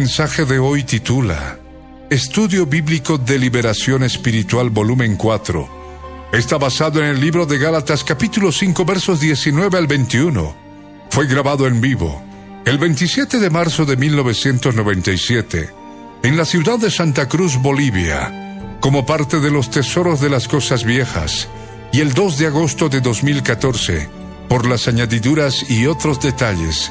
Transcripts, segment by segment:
Mensaje de hoy titula Estudio Bíblico de Liberación Espiritual Volumen 4. Está basado en el libro de Gálatas capítulo 5 versos 19 al 21. Fue grabado en vivo el 27 de marzo de 1997 en la ciudad de Santa Cruz, Bolivia, como parte de los Tesoros de las Cosas Viejas, y el 2 de agosto de 2014, por las añadiduras y otros detalles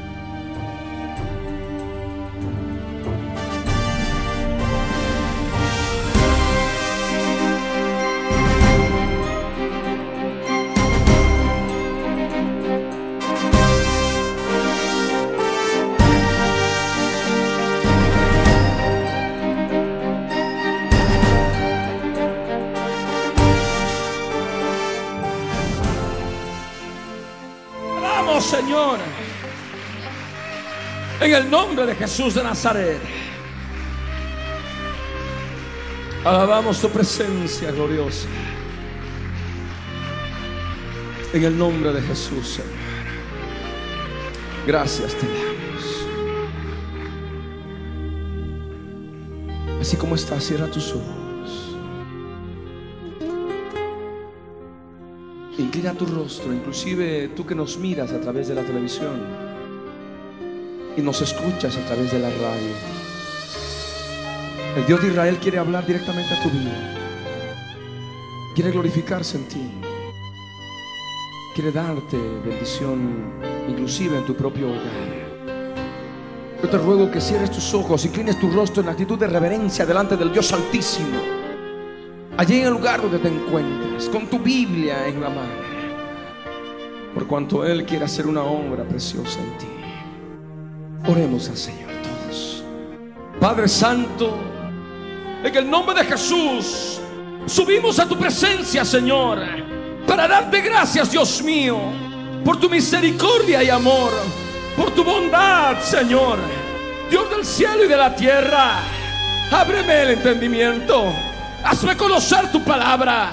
El nombre de Jesús de Nazaret. Alabamos tu presencia gloriosa. En el nombre de Jesús, Señor. Gracias te damos. Así como estás, cierra tus ojos. Inclina tu rostro, inclusive tú que nos miras a través de la televisión y nos escuchas a través de la radio. El Dios de Israel quiere hablar directamente a tu vida. Quiere glorificarse en ti. Quiere darte bendición, inclusive en tu propio hogar. Yo te ruego que cierres tus ojos, inclines tu rostro en actitud de reverencia delante del Dios Altísimo allí en el lugar donde te encuentres, con tu Biblia en la mano, por cuanto Él quiere hacer una obra preciosa en ti. Oremos al Señor todos. Padre Santo, en el nombre de Jesús, subimos a tu presencia, Señor, para darte gracias, Dios mío, por tu misericordia y amor, por tu bondad, Señor, Dios del cielo y de la tierra. Ábreme el entendimiento Hazme conocer tu palabra.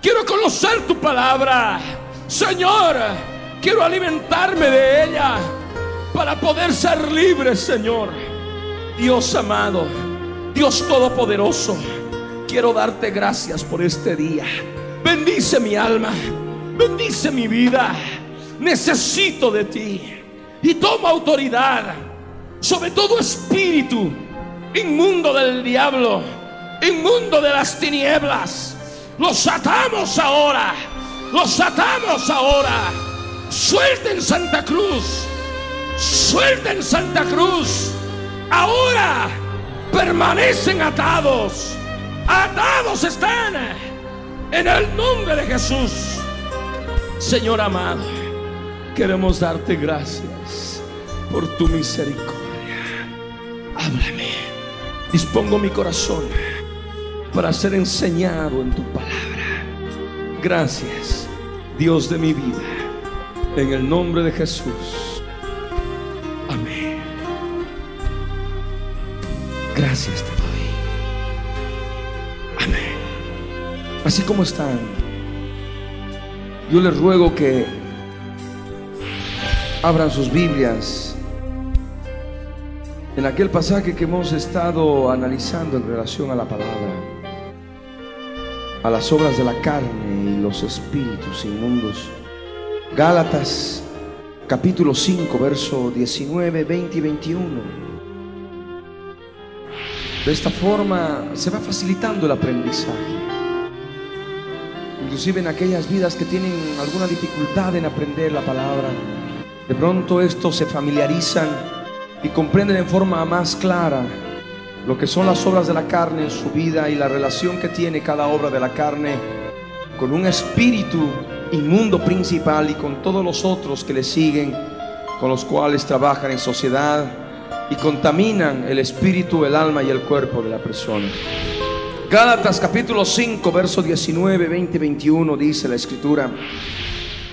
Quiero conocer tu palabra. Señor, quiero alimentarme de ella para poder ser libre, Señor. Dios amado, Dios todopoderoso, quiero darte gracias por este día. Bendice mi alma, bendice mi vida. Necesito de ti. Y toma autoridad sobre todo espíritu inmundo del diablo inmundo de las tinieblas. Los atamos ahora. Los atamos ahora. Suelten Santa Cruz. Suelten Santa Cruz. Ahora permanecen atados. Atados están. En el nombre de Jesús. Señor amado, queremos darte gracias por tu misericordia. Háblame. Dispongo mi corazón para ser enseñado en tu palabra. Gracias, Dios de mi vida, en el nombre de Jesús. Gracias te doy. Amén. Así como están, yo les ruego que abran sus Biblias en aquel pasaje que hemos estado analizando en relación a la palabra a las obras de la carne y los espíritus inmundos. Gálatas capítulo 5, verso 19, 20 y 21. De esta forma se va facilitando el aprendizaje. Inclusive en aquellas vidas que tienen alguna dificultad en aprender la palabra, de pronto estos se familiarizan y comprenden en forma más clara lo que son las obras de la carne en su vida y la relación que tiene cada obra de la carne con un espíritu inmundo principal y con todos los otros que le siguen, con los cuales trabajan en sociedad y contaminan el espíritu, el alma y el cuerpo de la persona. Gálatas capítulo 5, verso 19, 20, 21 dice la escritura,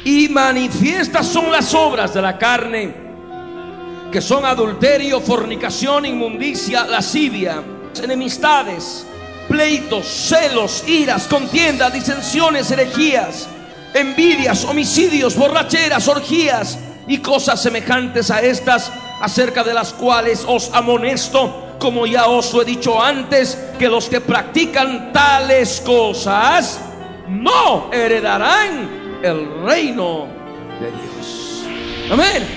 y manifiestas son las obras de la carne que son adulterio, fornicación, inmundicia, lascivia, enemistades, pleitos, celos, iras, contiendas, disensiones, herejías, envidias, homicidios, borracheras, orgías y cosas semejantes a estas, acerca de las cuales os amonesto, como ya os he dicho antes, que los que practican tales cosas no heredarán el reino de Dios. Amén.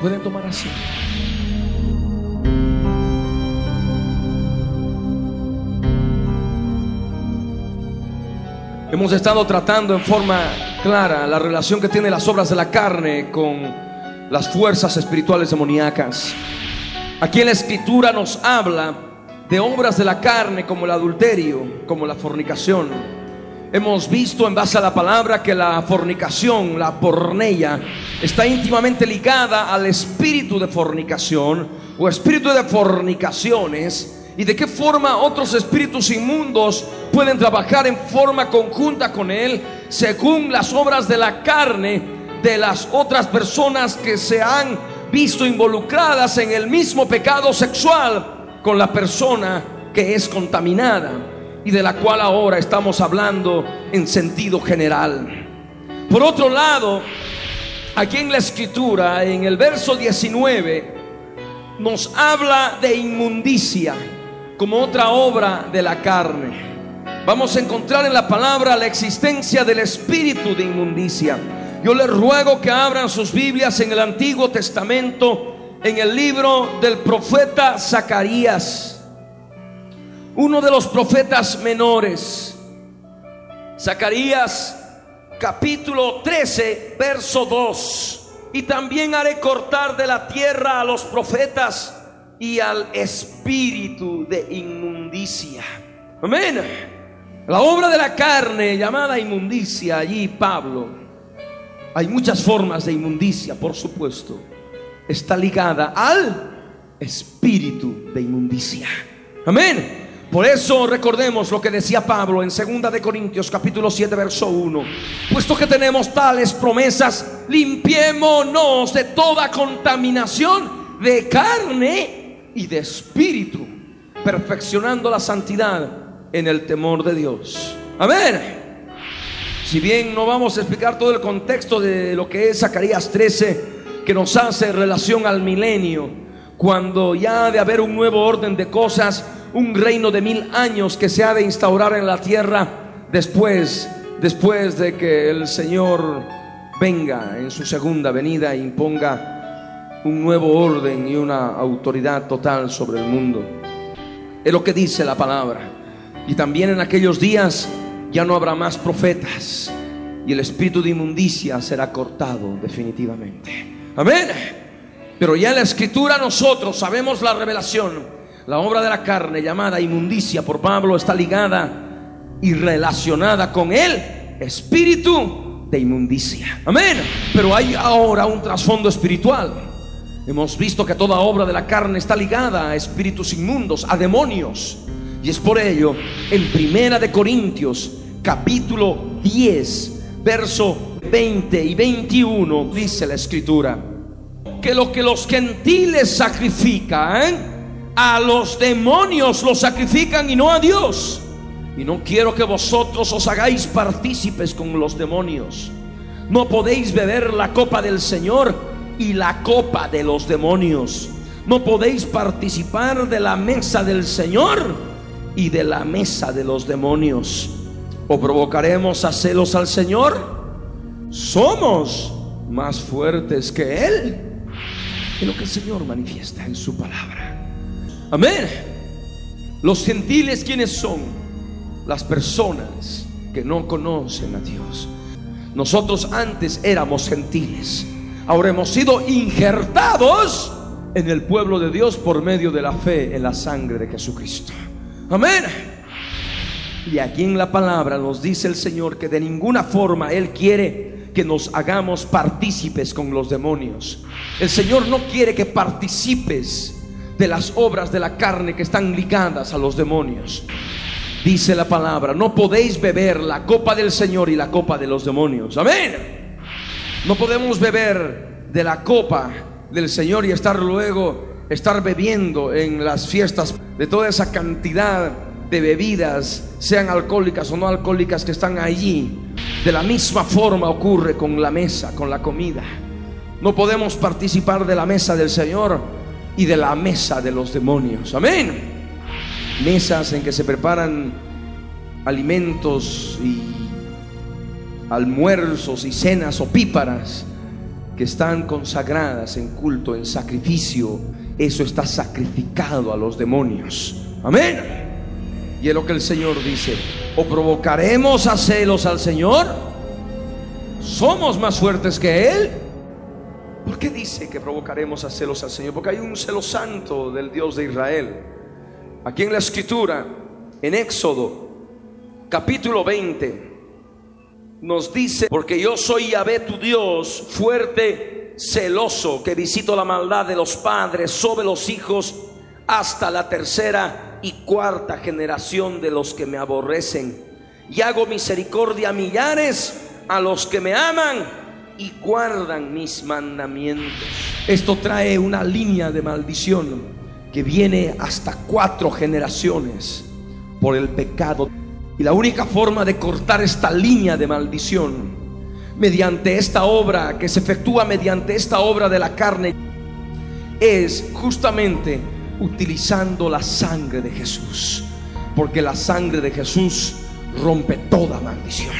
Pueden tomar así. Hemos estado tratando en forma clara la relación que tiene las obras de la carne con las fuerzas espirituales demoníacas. Aquí en la escritura nos habla de obras de la carne como el adulterio, como la fornicación, Hemos visto en base a la palabra que la fornicación, la porneia, está íntimamente ligada al espíritu de fornicación o espíritu de fornicaciones y de qué forma otros espíritus inmundos pueden trabajar en forma conjunta con él según las obras de la carne de las otras personas que se han visto involucradas en el mismo pecado sexual con la persona que es contaminada y de la cual ahora estamos hablando en sentido general. Por otro lado, aquí en la escritura, en el verso 19, nos habla de inmundicia como otra obra de la carne. Vamos a encontrar en la palabra la existencia del espíritu de inmundicia. Yo les ruego que abran sus Biblias en el Antiguo Testamento, en el libro del profeta Zacarías uno de los profetas menores, Zacarías capítulo 13, verso 2. Y también haré cortar de la tierra a los profetas y al espíritu de inmundicia. Amén. La obra de la carne llamada inmundicia, allí Pablo, hay muchas formas de inmundicia, por supuesto, está ligada al espíritu de inmundicia. Amén. Por eso recordemos lo que decía Pablo en 2 de Corintios capítulo 7 verso 1. Puesto que tenemos tales promesas, limpiémonos de toda contaminación de carne y de espíritu, perfeccionando la santidad en el temor de Dios. Amén. Si bien no vamos a explicar todo el contexto de lo que es Zacarías 13, que nos hace relación al milenio, cuando ya ha de haber un nuevo orden de cosas, un reino de mil años que se ha de instaurar en la tierra después, después de que el Señor venga en su segunda venida e imponga un nuevo orden y una autoridad total sobre el mundo. Es lo que dice la palabra. Y también en aquellos días ya no habrá más profetas y el espíritu de inmundicia será cortado definitivamente. Amén. Pero ya en la escritura nosotros sabemos la revelación la obra de la carne llamada inmundicia por Pablo está ligada y relacionada con el espíritu de inmundicia. Amén. Pero hay ahora un trasfondo espiritual. Hemos visto que toda obra de la carne está ligada a espíritus inmundos, a demonios. Y es por ello, en Primera de Corintios, capítulo 10, verso 20 y 21, dice la escritura, que lo que los gentiles sacrifican, a los demonios los sacrifican y no a Dios. Y no quiero que vosotros os hagáis partícipes con los demonios. No podéis beber la copa del Señor y la copa de los demonios. No podéis participar de la mesa del Señor y de la mesa de los demonios. ¿O provocaremos a celos al Señor? Somos más fuertes que Él. Es lo que el Señor manifiesta en su palabra. Amén. Los gentiles, ¿quiénes son? Las personas que no conocen a Dios. Nosotros antes éramos gentiles. Ahora hemos sido injertados en el pueblo de Dios por medio de la fe en la sangre de Jesucristo. Amén. Y aquí en la palabra nos dice el Señor que de ninguna forma Él quiere que nos hagamos partícipes con los demonios. El Señor no quiere que participes de las obras de la carne que están ligadas a los demonios. Dice la palabra, no podéis beber la copa del Señor y la copa de los demonios. Amén. No podemos beber de la copa del Señor y estar luego, estar bebiendo en las fiestas de toda esa cantidad de bebidas, sean alcohólicas o no alcohólicas, que están allí. De la misma forma ocurre con la mesa, con la comida. No podemos participar de la mesa del Señor y de la mesa de los demonios. Amén. Mesas en que se preparan alimentos y almuerzos y cenas opíparas que están consagradas en culto, en sacrificio. Eso está sacrificado a los demonios. Amén. Y es lo que el Señor dice. O provocaremos a celos al Señor. Somos más fuertes que Él. ¿Por qué dice que provocaremos a celos al Señor? Porque hay un celo santo del Dios de Israel. Aquí en la escritura, en Éxodo, capítulo 20, nos dice, porque yo soy Yahvé tu Dios, fuerte, celoso, que visito la maldad de los padres sobre los hijos hasta la tercera y cuarta generación de los que me aborrecen. Y hago misericordia a millares a los que me aman y guardan mis mandamientos. Esto trae una línea de maldición que viene hasta cuatro generaciones por el pecado. Y la única forma de cortar esta línea de maldición mediante esta obra que se efectúa mediante esta obra de la carne es justamente utilizando la sangre de Jesús. Porque la sangre de Jesús rompe toda maldición.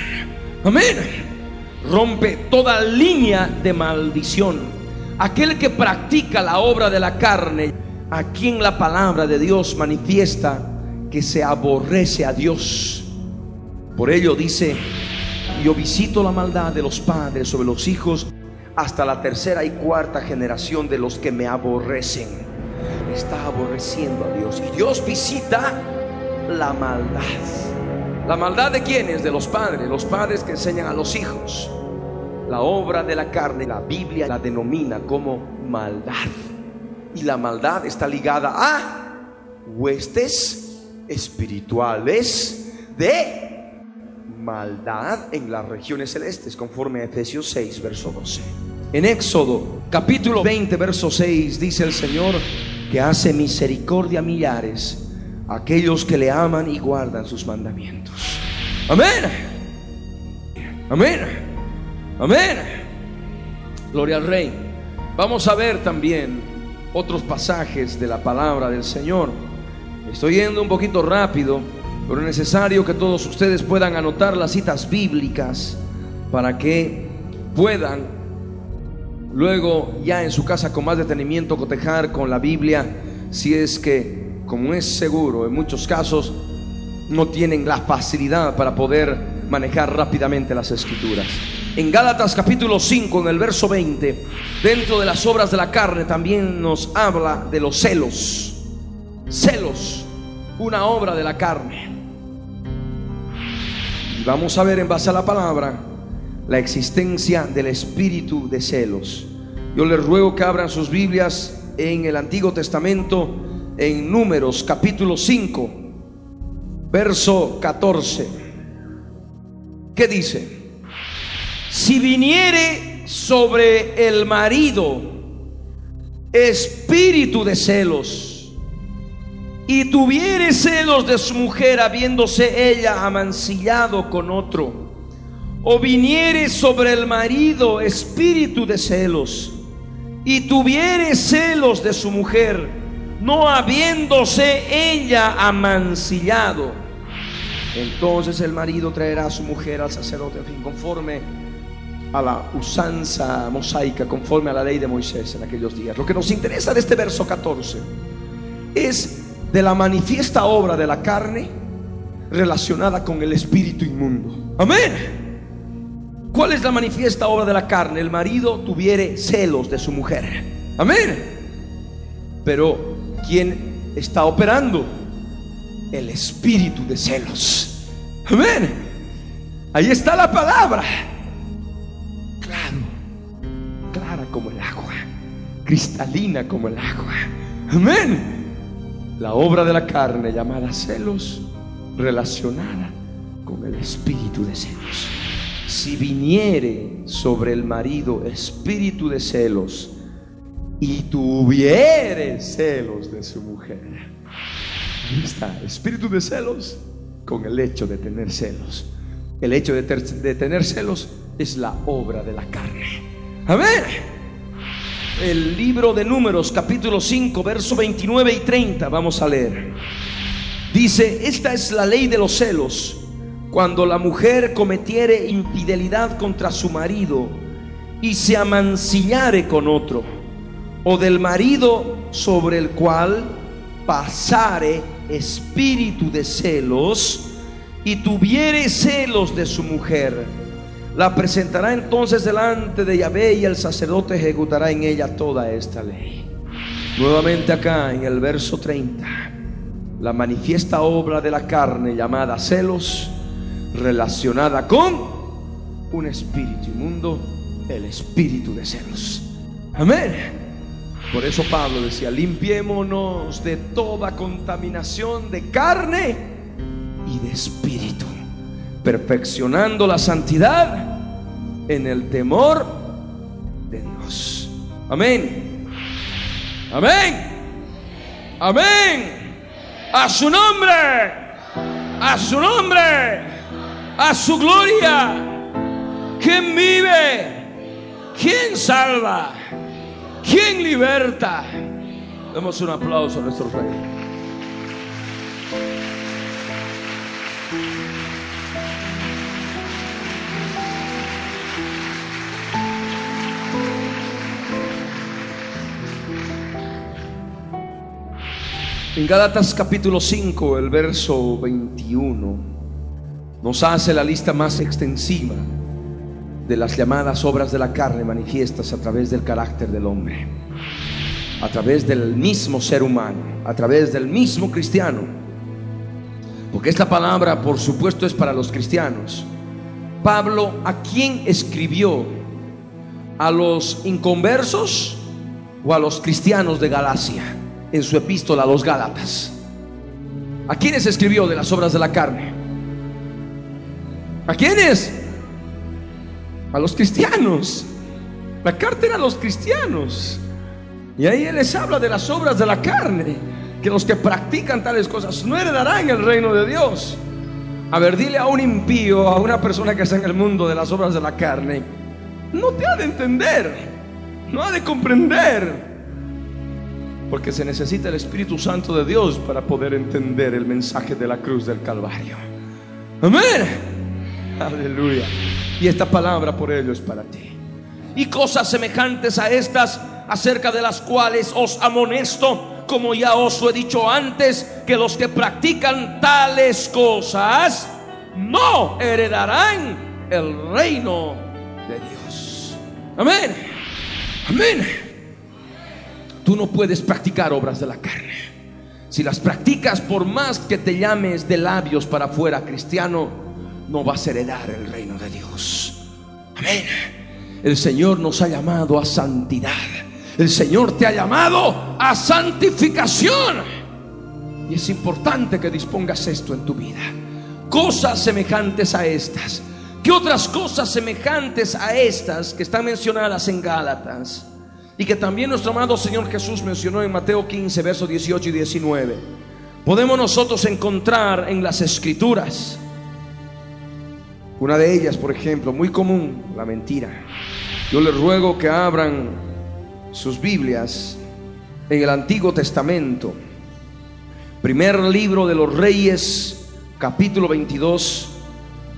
Amén. Rompe toda línea de maldición. Aquel que practica la obra de la carne, aquí en la palabra de Dios manifiesta que se aborrece a Dios. Por ello dice, yo visito la maldad de los padres sobre los hijos hasta la tercera y cuarta generación de los que me aborrecen está aborreciendo a Dios. Y Dios visita la maldad. ¿La maldad de quiénes? De los padres. Los padres que enseñan a los hijos. La obra de la carne, la Biblia la denomina como maldad. Y la maldad está ligada a huestes espirituales de maldad en las regiones celestes, conforme a Efesios 6, verso 12. En Éxodo capítulo 20, verso 6 dice el Señor, que hace misericordia a millares, aquellos que le aman y guardan sus mandamientos. Amén. Amén. Amén. Gloria al Rey. Vamos a ver también otros pasajes de la palabra del Señor. Estoy yendo un poquito rápido, pero es necesario que todos ustedes puedan anotar las citas bíblicas para que puedan Luego, ya en su casa con más detenimiento, cotejar con la Biblia, si es que, como es seguro, en muchos casos no tienen la facilidad para poder manejar rápidamente las escrituras. En Gálatas capítulo 5, en el verso 20, dentro de las obras de la carne también nos habla de los celos. Celos, una obra de la carne. Y vamos a ver en base a la palabra la existencia del espíritu de celos. Yo les ruego que abran sus Biblias en el Antiguo Testamento, en Números capítulo 5, verso 14. ¿Qué dice? Si viniere sobre el marido espíritu de celos y tuviere celos de su mujer habiéndose ella amancillado con otro, o viniere sobre el marido espíritu de celos y tuviere celos de su mujer, no habiéndose ella amancillado, entonces el marido traerá a su mujer al sacerdote, en fin, conforme a la usanza mosaica, conforme a la ley de Moisés en aquellos días. Lo que nos interesa de este verso 14 es de la manifiesta obra de la carne relacionada con el espíritu inmundo. Amén. ¿Cuál es la manifiesta obra de la carne? El marido tuviere celos de su mujer. Amén. Pero ¿quién está operando? El espíritu de celos. Amén. Ahí está la palabra. Claro, clara como el agua, cristalina como el agua. Amén. La obra de la carne llamada celos, relacionada con el espíritu de celos. Si viniere sobre el marido espíritu de celos y tuviere celos de su mujer. Ahí está, espíritu de celos con el hecho de tener celos. El hecho de, tener celos es la obra de la carne. Amén. El libro de números, capítulo 5, verso 29 y 30, vamos a leer. Dice, esta es la ley de los celos. Cuando la mujer cometiere infidelidad contra su marido y se amancillare con otro, o del marido sobre el cual pasare espíritu de celos y tuviere celos de su mujer, la presentará entonces delante de Yahvé y el sacerdote ejecutará en ella toda esta ley. Nuevamente acá en el verso 30, la manifiesta obra de la carne llamada celos, relacionada con un espíritu inmundo, el espíritu de celos. Amén. Por eso Pablo decía, limpiémonos de toda contaminación de carne y de espíritu, perfeccionando la santidad en el temor de Dios. Amén. Amén. Amén. A su nombre. A su nombre. A su gloria. ¿Quién vive? ¿Quién salva? ¿Quién liberta? Demos un aplauso a nuestro rey. En Gálatas capítulo 5, el verso 21, nos hace la lista más extensiva de las llamadas obras de la carne manifiestas a través del carácter del hombre, a través del mismo ser humano, a través del mismo cristiano. Porque esta palabra, por supuesto, es para los cristianos. Pablo, ¿a quién escribió? ¿A los inconversos o a los cristianos de Galacia? En su epístola a los Gálatas. ¿A quiénes escribió de las obras de la carne? ¿A quiénes? A los cristianos. La carta era a los cristianos. Y ahí Él les habla de las obras de la carne, que los que practican tales cosas no heredarán el reino de Dios. A ver, dile a un impío, a una persona que está en el mundo de las obras de la carne, no te ha de entender, no ha de comprender. Porque se necesita el Espíritu Santo de Dios para poder entender el mensaje de la cruz del Calvario. Amén. Aleluya. Y esta palabra por ello es para ti. Y cosas semejantes a estas, acerca de las cuales os amonesto, como ya os he dicho antes, que los que practican tales cosas no heredarán el reino de Dios. Amén. Amén. Tú no puedes practicar obras de la carne. Si las practicas por más que te llames de labios para afuera cristiano, no vas a heredar el reino de Dios. Amén. El Señor nos ha llamado a santidad. El Señor te ha llamado a santificación. Y es importante que dispongas esto en tu vida. Cosas semejantes a estas. ¿Qué otras cosas semejantes a estas que están mencionadas en Gálatas? Y que también nuestro amado Señor Jesús mencionó en Mateo 15, versos 18 y 19. Podemos nosotros encontrar en las escrituras. Una de ellas, por ejemplo, muy común, la mentira. Yo les ruego que abran sus Biblias en el Antiguo Testamento. Primer libro de los Reyes, capítulo 22,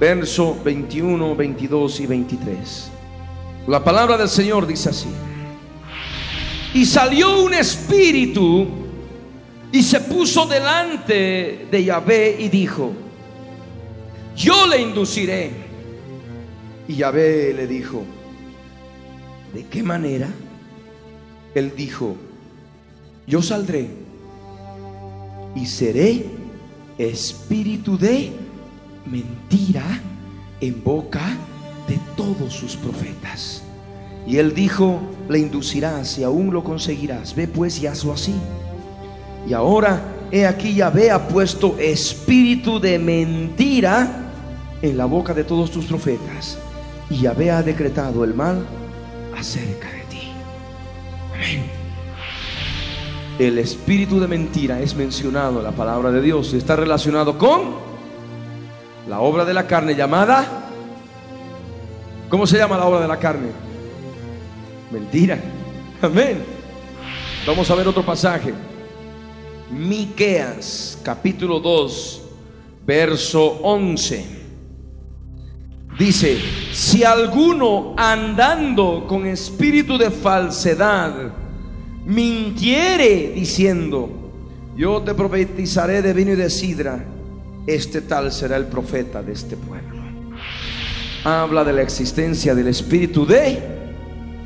verso 21, 22 y 23. La palabra del Señor dice así. Y salió un espíritu y se puso delante de Yahvé y dijo, yo le induciré. Y Yahvé le dijo, ¿de qué manera? Él dijo, yo saldré y seré espíritu de mentira en boca de todos sus profetas. Y él dijo, le inducirás y aún lo conseguirás. Ve pues y hazlo así. Y ahora, he aquí, Yahvé ha puesto espíritu de mentira en la boca de todos tus profetas. Y Yahvé ha decretado el mal acerca de ti. Amén. El espíritu de mentira es mencionado en la palabra de Dios está relacionado con la obra de la carne llamada. ¿Cómo se llama la obra de la carne? Mentira. Amén. Vamos a ver otro pasaje. Miqueas, capítulo 2, verso 11. Dice, si alguno andando con espíritu de falsedad mintiere diciendo, yo te profetizaré de vino y de sidra, este tal será el profeta de este pueblo. Habla de la existencia del espíritu de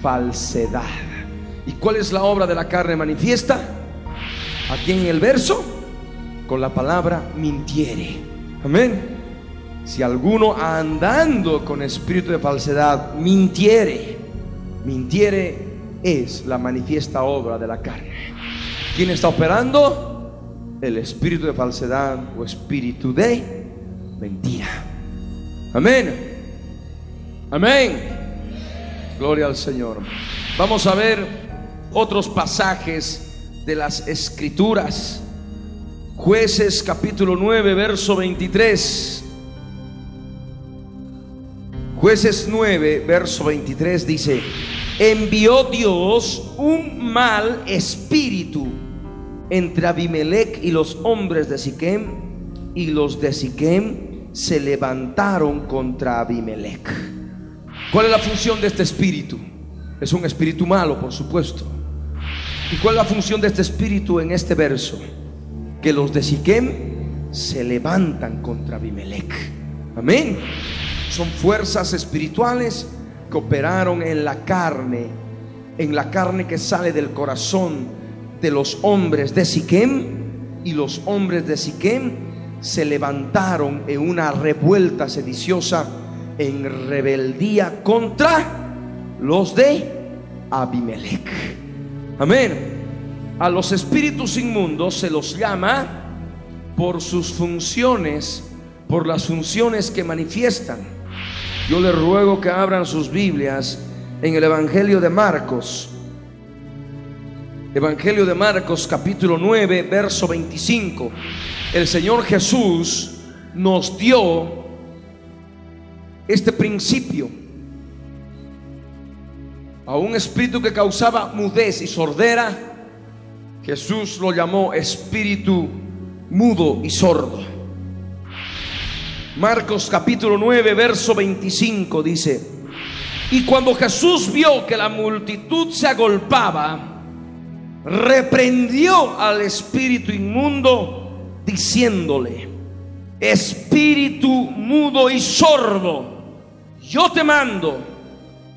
falsedad. ¿Y cuál es la obra de la carne manifiesta? Aquí en el verso, con la palabra mintiere. Amén. Si alguno andando con espíritu de falsedad mintiere, mintiere es la manifiesta obra de la carne. ¿Quién está operando? El espíritu de falsedad o espíritu de mentira. Amén. Amén. Gloria al Señor. Vamos a ver otros pasajes de las escrituras. Jueces capítulo 9, verso 23. Jueces 9, verso 23 dice, envió Dios un mal espíritu entre Abimelech y los hombres de Siquem, y los de Siquem se levantaron contra Abimelech. ¿Cuál es la función de este espíritu? Es un espíritu malo, por supuesto. ¿Y cuál es la función de este espíritu en este verso? Que los de Siquem se levantan contra Abimelech. Amén. Son fuerzas espirituales que operaron en la carne, en la carne que sale del corazón de los hombres de Siquem. Y los hombres de Siquem se levantaron en una revuelta sediciosa en rebeldía contra los de Abimelech. Amén. A los espíritus inmundos se los llama por sus funciones, por las funciones que manifiestan. Yo les ruego que abran sus Biblias en el Evangelio de Marcos. Evangelio de Marcos capítulo 9, verso 25. El Señor Jesús nos dio este principio a un espíritu que causaba mudez y sordera, Jesús lo llamó espíritu mudo y sordo. Marcos capítulo 9, verso 25 dice, y cuando Jesús vio que la multitud se agolpaba, reprendió al espíritu inmundo diciéndole, espíritu mudo y sordo, yo te mando,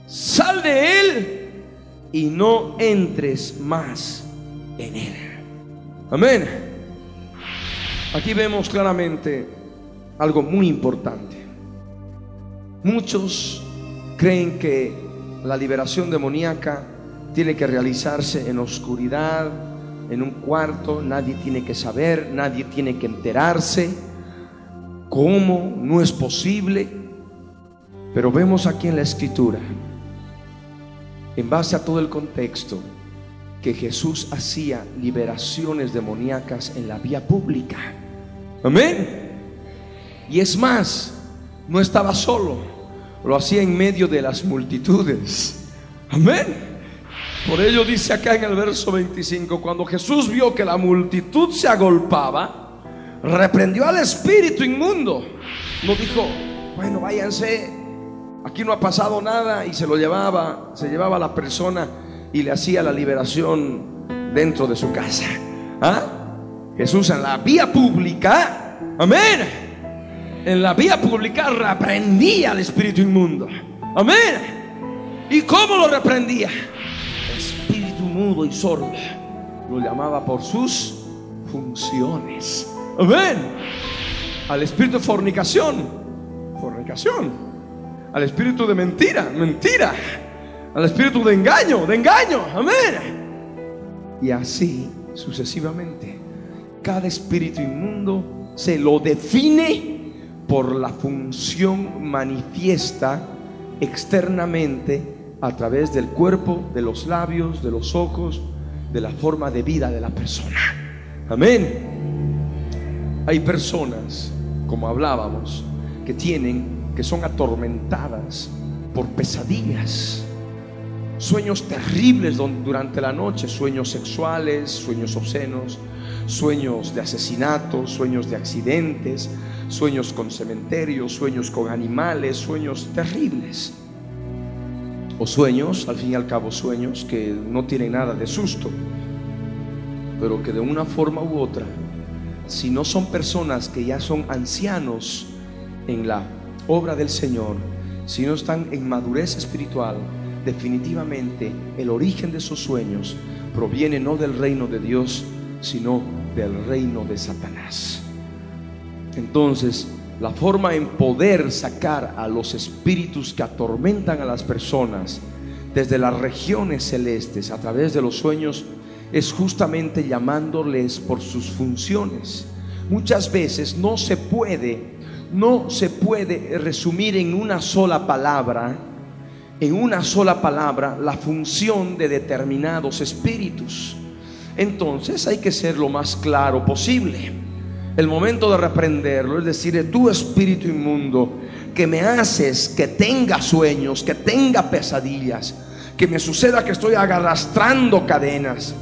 sal de él y no entres más en él. Amén. Aquí vemos claramente algo muy importante. Muchos creen que la liberación demoníaca tiene que realizarse en oscuridad, en un cuarto, nadie tiene que saber, nadie tiene que enterarse. ¿Cómo? No es posible. Pero vemos aquí en la escritura, en base a todo el contexto, que Jesús hacía liberaciones demoníacas en la vía pública. Amén. Y es más, no estaba solo, lo hacía en medio de las multitudes. Amén. Por ello dice acá en el verso 25, cuando Jesús vio que la multitud se agolpaba, reprendió al espíritu inmundo. No dijo, bueno, váyanse, aquí no ha pasado nada y se lo llevaba, se llevaba a la persona y le hacía la liberación dentro de su casa. ¿Ah? Jesús en la vía pública, amén, en la vía pública reprendía al espíritu inmundo. Amén. ¿Y cómo lo reprendía? Espíritu mudo y sordo. lo llamaba por sus funciones. Amén. Al espíritu de fornicación, fornicación. Al espíritu de mentira, mentira. Al espíritu de engaño, de engaño. Amén. Y así sucesivamente. Cada espíritu inmundo se lo define por la función manifiesta externamente a través del cuerpo, de los labios, de los ojos, de la forma de vida de la persona. Amén. Hay personas, como hablábamos, que tienen, que son atormentadas por pesadillas, sueños terribles durante la noche, sueños sexuales, sueños obscenos, sueños de asesinatos, sueños de accidentes, sueños con cementerios, sueños con animales, sueños terribles. O sueños, al fin y al cabo sueños que no tienen nada de susto, pero que de una forma u otra, si no son personas que ya son ancianos en la obra del Señor, si no están en madurez espiritual, definitivamente el origen de esos sueños proviene no del reino de Dios, sino del reino de Satanás. Entonces, la forma en poder sacar a los espíritus que atormentan a las personas desde las regiones celestes a través de los sueños es justamente llamándoles por sus funciones. Muchas veces no se puede, no se puede resumir en una sola palabra, en una sola palabra, la función de determinados espíritus. Entonces hay que ser lo más claro posible el momento de reprenderlo, es decir, tu espíritu inmundo, que me haces que tenga sueños, que tenga pesadillas, que me suceda que estoy arrastrando cadenas.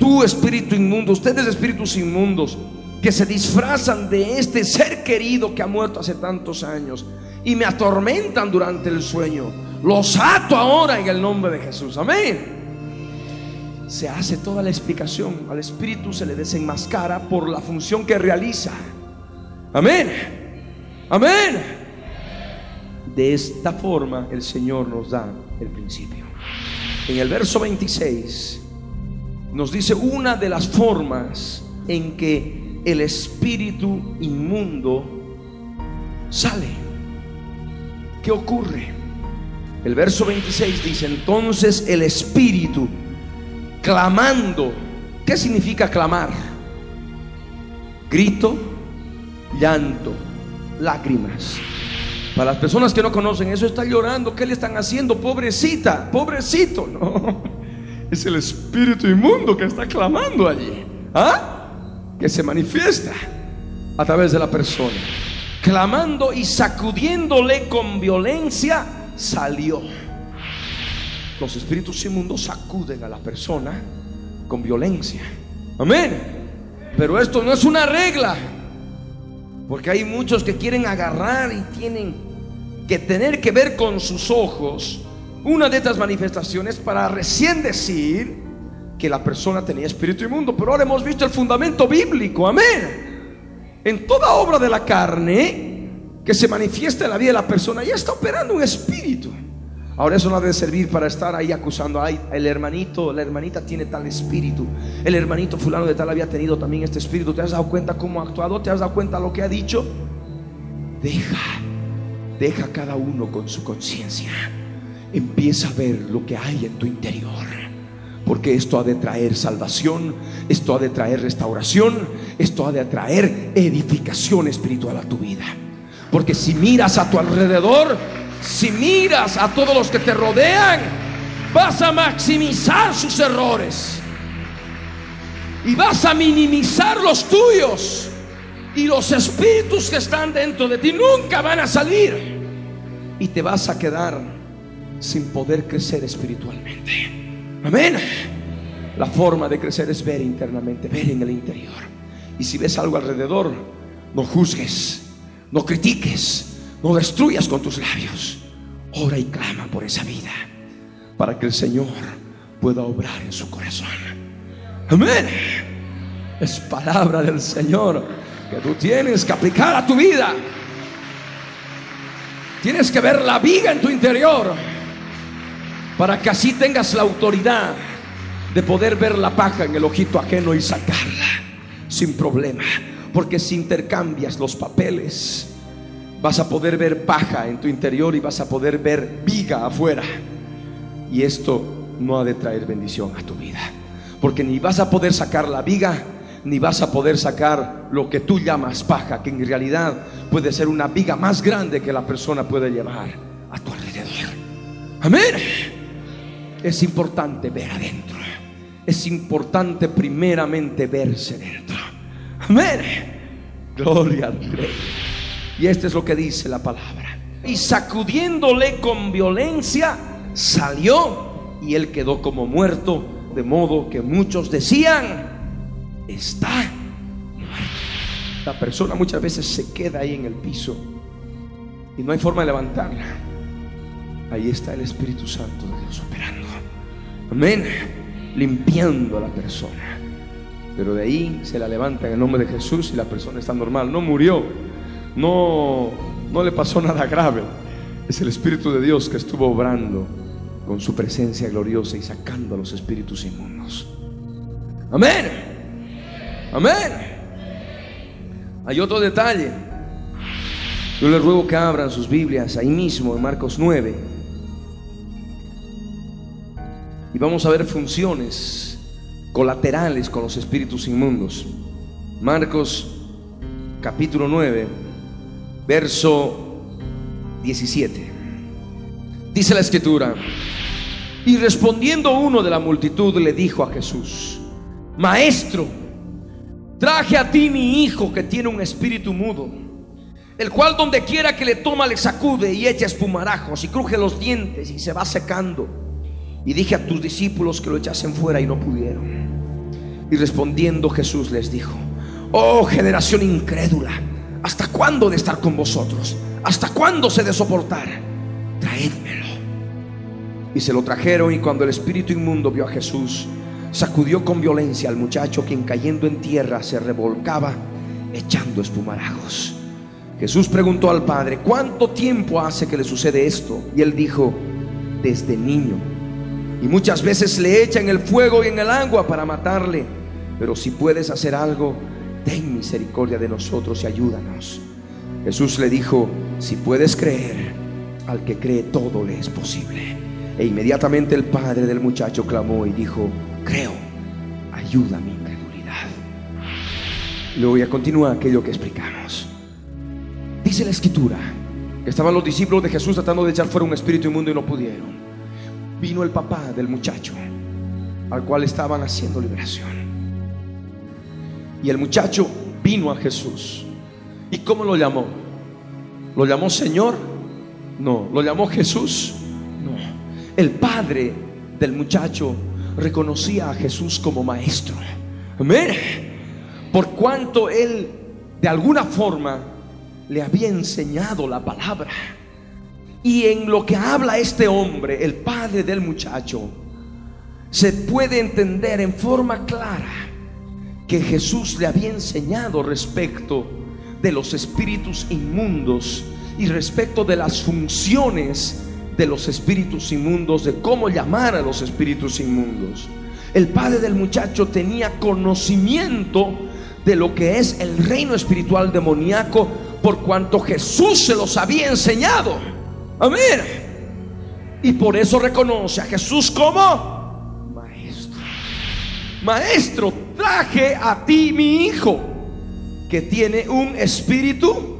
Tu espíritu inmundo, ustedes espíritus inmundos, que se disfrazan de este ser querido que ha muerto hace tantos años y me atormentan durante el sueño. Los ato ahora en el nombre de Jesús. Amén se hace toda la explicación. Al Espíritu se le desenmascara por la función que realiza. Amén. Amén. De esta forma el Señor nos da el principio. En el verso 26 nos dice una de las formas en que el espíritu inmundo sale. ¿Qué ocurre? El verso 26 dice, entonces el espíritu clamando. ¿Qué significa clamar? Grito, llanto, lágrimas. Para las personas que no conocen eso, está llorando. ¿Qué le están haciendo? Pobrecita, pobrecito. No, es el espíritu inmundo que está clamando allí. ¿Ah? Que se manifiesta a través de la persona. Clamando y sacudiéndole con violencia, salió. Los espíritus inmundos sacuden a la persona con violencia. Amén. Pero esto no es una regla. Porque hay muchos que quieren agarrar y tienen que tener que ver con sus ojos una de estas manifestaciones para recién decir que la persona tenía espíritu inmundo. Pero ahora hemos visto el fundamento bíblico. Amén. En toda obra de la carne que se manifiesta en la vida de la persona, ya está operando un espíritu. Ahora eso no debe servir para estar ahí acusando, ay, el hermanito, la hermanita tiene tal espíritu, el hermanito fulano de tal había tenido también este espíritu, ¿te has dado cuenta cómo ha actuado? ¿Te has dado cuenta lo que ha dicho? Deja, deja cada uno con su conciencia. Empieza a ver lo que hay en tu interior. Porque esto ha de traer salvación, esto ha de traer restauración, esto ha de traer edificación espiritual a tu vida. Porque si miras a tu alrededor, si miras a todos los que te rodean, vas a maximizar sus errores. Y vas a minimizar los tuyos. Y los espíritus que están dentro de ti nunca van a salir. Y te vas a quedar sin poder crecer espiritualmente. Amén. La forma de crecer es ver internamente, ver en el interior. Y si ves algo alrededor, no juzgues, no critiques, no destruyas con tus labios. Ora y clama por esa vida para que el Señor pueda obrar en su corazón. Amén. Es palabra del Señor que tú tienes que aplicar a tu vida. Tienes que ver la viga en tu interior para que así tengas la autoridad de poder ver la paja en el ojito ajeno y sacarla sin problema. Porque si intercambias los papeles, vas a poder ver paja en tu interior y vas a poder ver viga afuera. Y esto no ha de traer bendición a tu vida. Porque ni vas a poder sacar la viga, ni vas a poder sacar lo que tú llamas paja, que en realidad puede ser una viga más grande que la persona puede llevar a tu alrededor. Amén. Es importante ver adentro. Es importante primeramente verse dentro. Amén. Gloria al Rey. Y esto es lo que dice la palabra. Y sacudiéndole con violencia, salió y él quedó como muerto, de modo que muchos decían, está. La persona muchas veces se queda ahí en el piso y no hay forma de levantarla. Ahí está el Espíritu Santo de Dios operando. Amén. Limpiando a la persona. Pero de ahí se la levanta en el nombre de Jesús y la persona está normal. No murió. No, no le pasó nada grave. Es el Espíritu de Dios que estuvo obrando con su presencia gloriosa y sacando a los espíritus inmundos. Amén. Amén. Hay otro detalle. Yo les ruego que abran sus Biblias ahí mismo en Marcos 9. Y vamos a ver funciones colaterales con los espíritus inmundos. Marcos capítulo 9, verso 17. Dice la escritura, y respondiendo uno de la multitud le dijo a Jesús, Maestro, traje a ti mi hijo que tiene un espíritu mudo, el cual donde quiera que le toma le sacude y echa espumarajos y cruje los dientes y se va secando. Y dije a tus discípulos que lo echasen fuera y no pudieron. Y respondiendo Jesús les dijo, oh generación incrédula, ¿hasta cuándo de estar con vosotros? ¿Hasta cuándo se de soportar? Traédmelo. Y se lo trajeron y cuando el espíritu inmundo vio a Jesús, sacudió con violencia al muchacho quien cayendo en tierra se revolcaba echando espumarajos. Jesús preguntó al padre, ¿cuánto tiempo hace que le sucede esto? Y él dijo, desde niño. Y muchas veces le echan el fuego y en el agua para matarle. Pero si puedes hacer algo, ten misericordia de nosotros y ayúdanos. Jesús le dijo, si puedes creer, al que cree todo le es posible. E inmediatamente el padre del muchacho clamó y dijo, creo, ayuda mi incredulidad. Luego voy a continuar aquello que explicamos. Dice la escritura que estaban los discípulos de Jesús tratando de echar fuera un espíritu inmundo y no pudieron. Vino el papá del muchacho al cual estaban haciendo liberación. Y el muchacho vino a Jesús. ¿Y cómo lo llamó? ¿Lo llamó Señor? No. ¿Lo llamó Jesús? No. El padre del muchacho reconocía a Jesús como maestro. Amén. Por cuanto él de alguna forma le había enseñado la palabra. Y en lo que habla este hombre, el padre del muchacho, se puede entender en forma clara que Jesús le había enseñado respecto de los espíritus inmundos y respecto de las funciones de los espíritus inmundos, de cómo llamar a los espíritus inmundos. El padre del muchacho tenía conocimiento de lo que es el reino espiritual demoníaco por cuanto Jesús se los había enseñado. Amén. Y por eso reconoce a Jesús como maestro. Maestro, traje a ti mi hijo que tiene un espíritu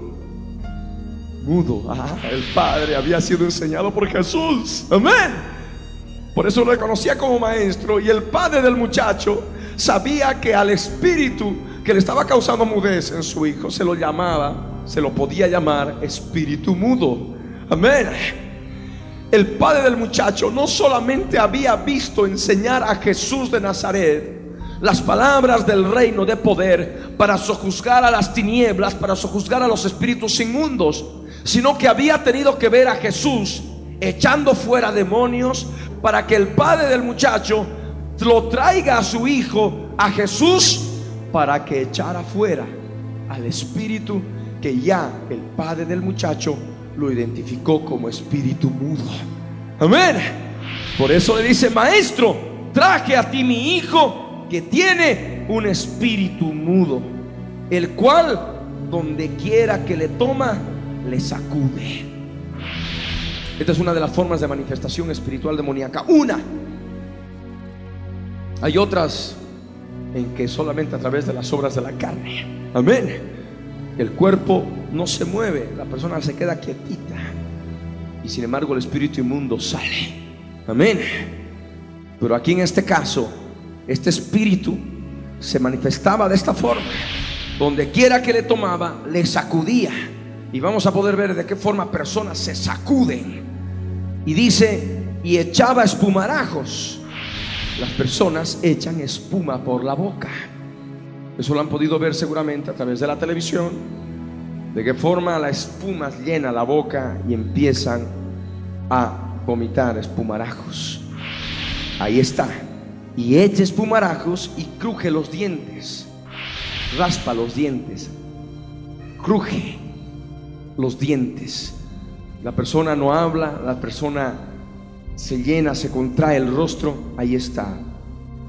mudo. Ah, el padre había sido enseñado por Jesús. Amén. Por eso lo reconocía como maestro y el padre del muchacho sabía que al espíritu que le estaba causando mudez en su hijo se lo llamaba, se lo podía llamar espíritu mudo. Amén. El padre del muchacho no solamente había visto enseñar a Jesús de Nazaret las palabras del reino de poder para sojuzgar a las tinieblas, para sojuzgar a los espíritus inmundos, sino que había tenido que ver a Jesús echando fuera demonios para que el padre del muchacho lo traiga a su hijo, a Jesús, para que echara fuera al espíritu que ya el padre del muchacho lo identificó como espíritu mudo. Amén. Por eso le dice, maestro, traje a ti mi hijo que tiene un espíritu mudo, el cual donde quiera que le toma, le sacude. Esta es una de las formas de manifestación espiritual demoníaca. Una. Hay otras en que solamente a través de las obras de la carne. Amén. El cuerpo no se mueve, la persona se queda quietita. Y sin embargo el espíritu inmundo sale. Amén. Pero aquí en este caso, este espíritu se manifestaba de esta forma. Donde quiera que le tomaba, le sacudía. Y vamos a poder ver de qué forma personas se sacuden. Y dice, y echaba espumarajos. Las personas echan espuma por la boca. Eso lo han podido ver seguramente a través de la televisión. De qué forma la espuma llena la boca y empiezan a vomitar espumarajos. Ahí está. Y echa espumarajos y cruje los dientes. Raspa los dientes. Cruje los dientes. La persona no habla, la persona se llena, se contrae el rostro. Ahí está.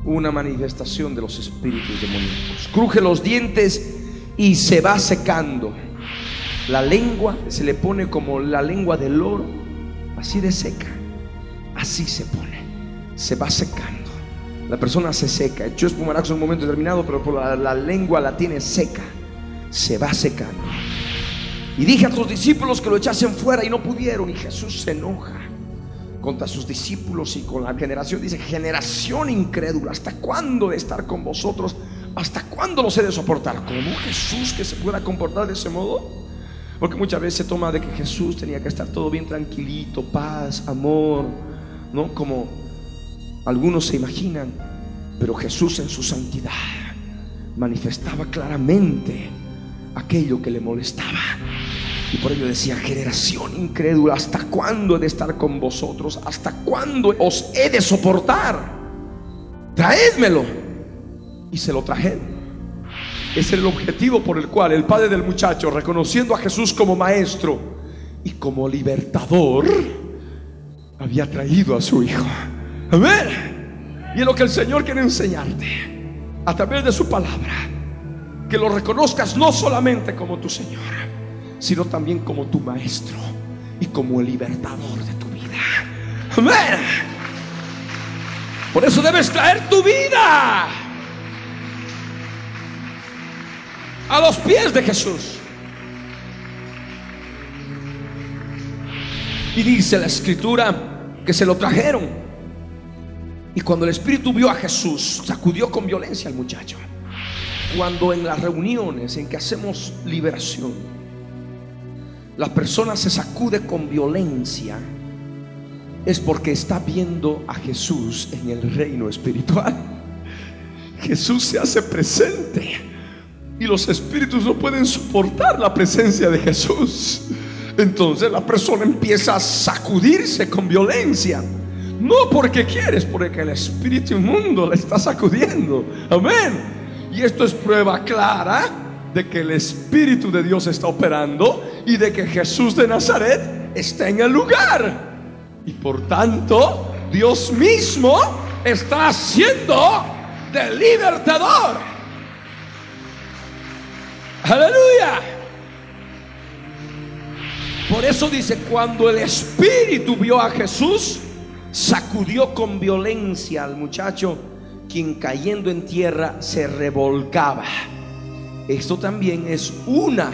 Una manifestación de los espíritus demoníacos. Cruje los dientes y se va secando. La lengua se le pone como la lengua del oro, así de seca. Así se pone. Se va secando. La persona se seca. Echó espumaraxo en un momento determinado, pero por la, la lengua la tiene seca. Se va secando. Y dije a tus discípulos que lo echasen fuera y no pudieron. Y Jesús se enoja contra sus discípulos y con la generación. Dice, generación incrédula, ¿hasta cuándo de estar con vosotros? ¿Hasta cuándo los he de soportar? ¿Cómo Jesús que se pueda comportar de ese modo? Porque muchas veces se toma de que Jesús tenía que estar todo bien tranquilito, paz, amor, ¿no? Como algunos se imaginan. Pero Jesús en su santidad manifestaba claramente aquello que le molestaba. Y por ello decía, generación incrédula, ¿hasta cuándo he de estar con vosotros? ¿Hasta cuándo os he de soportar? Traédmelo. Y se lo trajeron. Es el objetivo por el cual el padre del muchacho, reconociendo a Jesús como maestro y como libertador, había traído a su hijo. Amén. Y es lo que el Señor quiere enseñarte a través de su palabra. Que lo reconozcas no solamente como tu Señor, sino también como tu maestro y como el libertador de tu vida. Amén. Por eso debes traer tu vida a los pies de Jesús. Y dice la escritura que se lo trajeron. Y cuando el Espíritu vio a Jesús, sacudió con violencia al muchacho. Cuando en las reuniones en que hacemos liberación, la persona se sacude con violencia, es porque está viendo a Jesús en el reino espiritual. Jesús se hace presente y los espíritus no pueden soportar la presencia de Jesús. Entonces la persona empieza a sacudirse con violencia. No porque quieres, porque el espíritu inmundo le está sacudiendo. Amén. Y esto es prueba clara de que el Espíritu de Dios está operando y de que Jesús de Nazaret está en el lugar. Y por tanto, Dios mismo está haciendo de libertador. Aleluya. Por eso dice, cuando el Espíritu vio a Jesús, sacudió con violencia al muchacho, quien cayendo en tierra se revolcaba. Esto también es una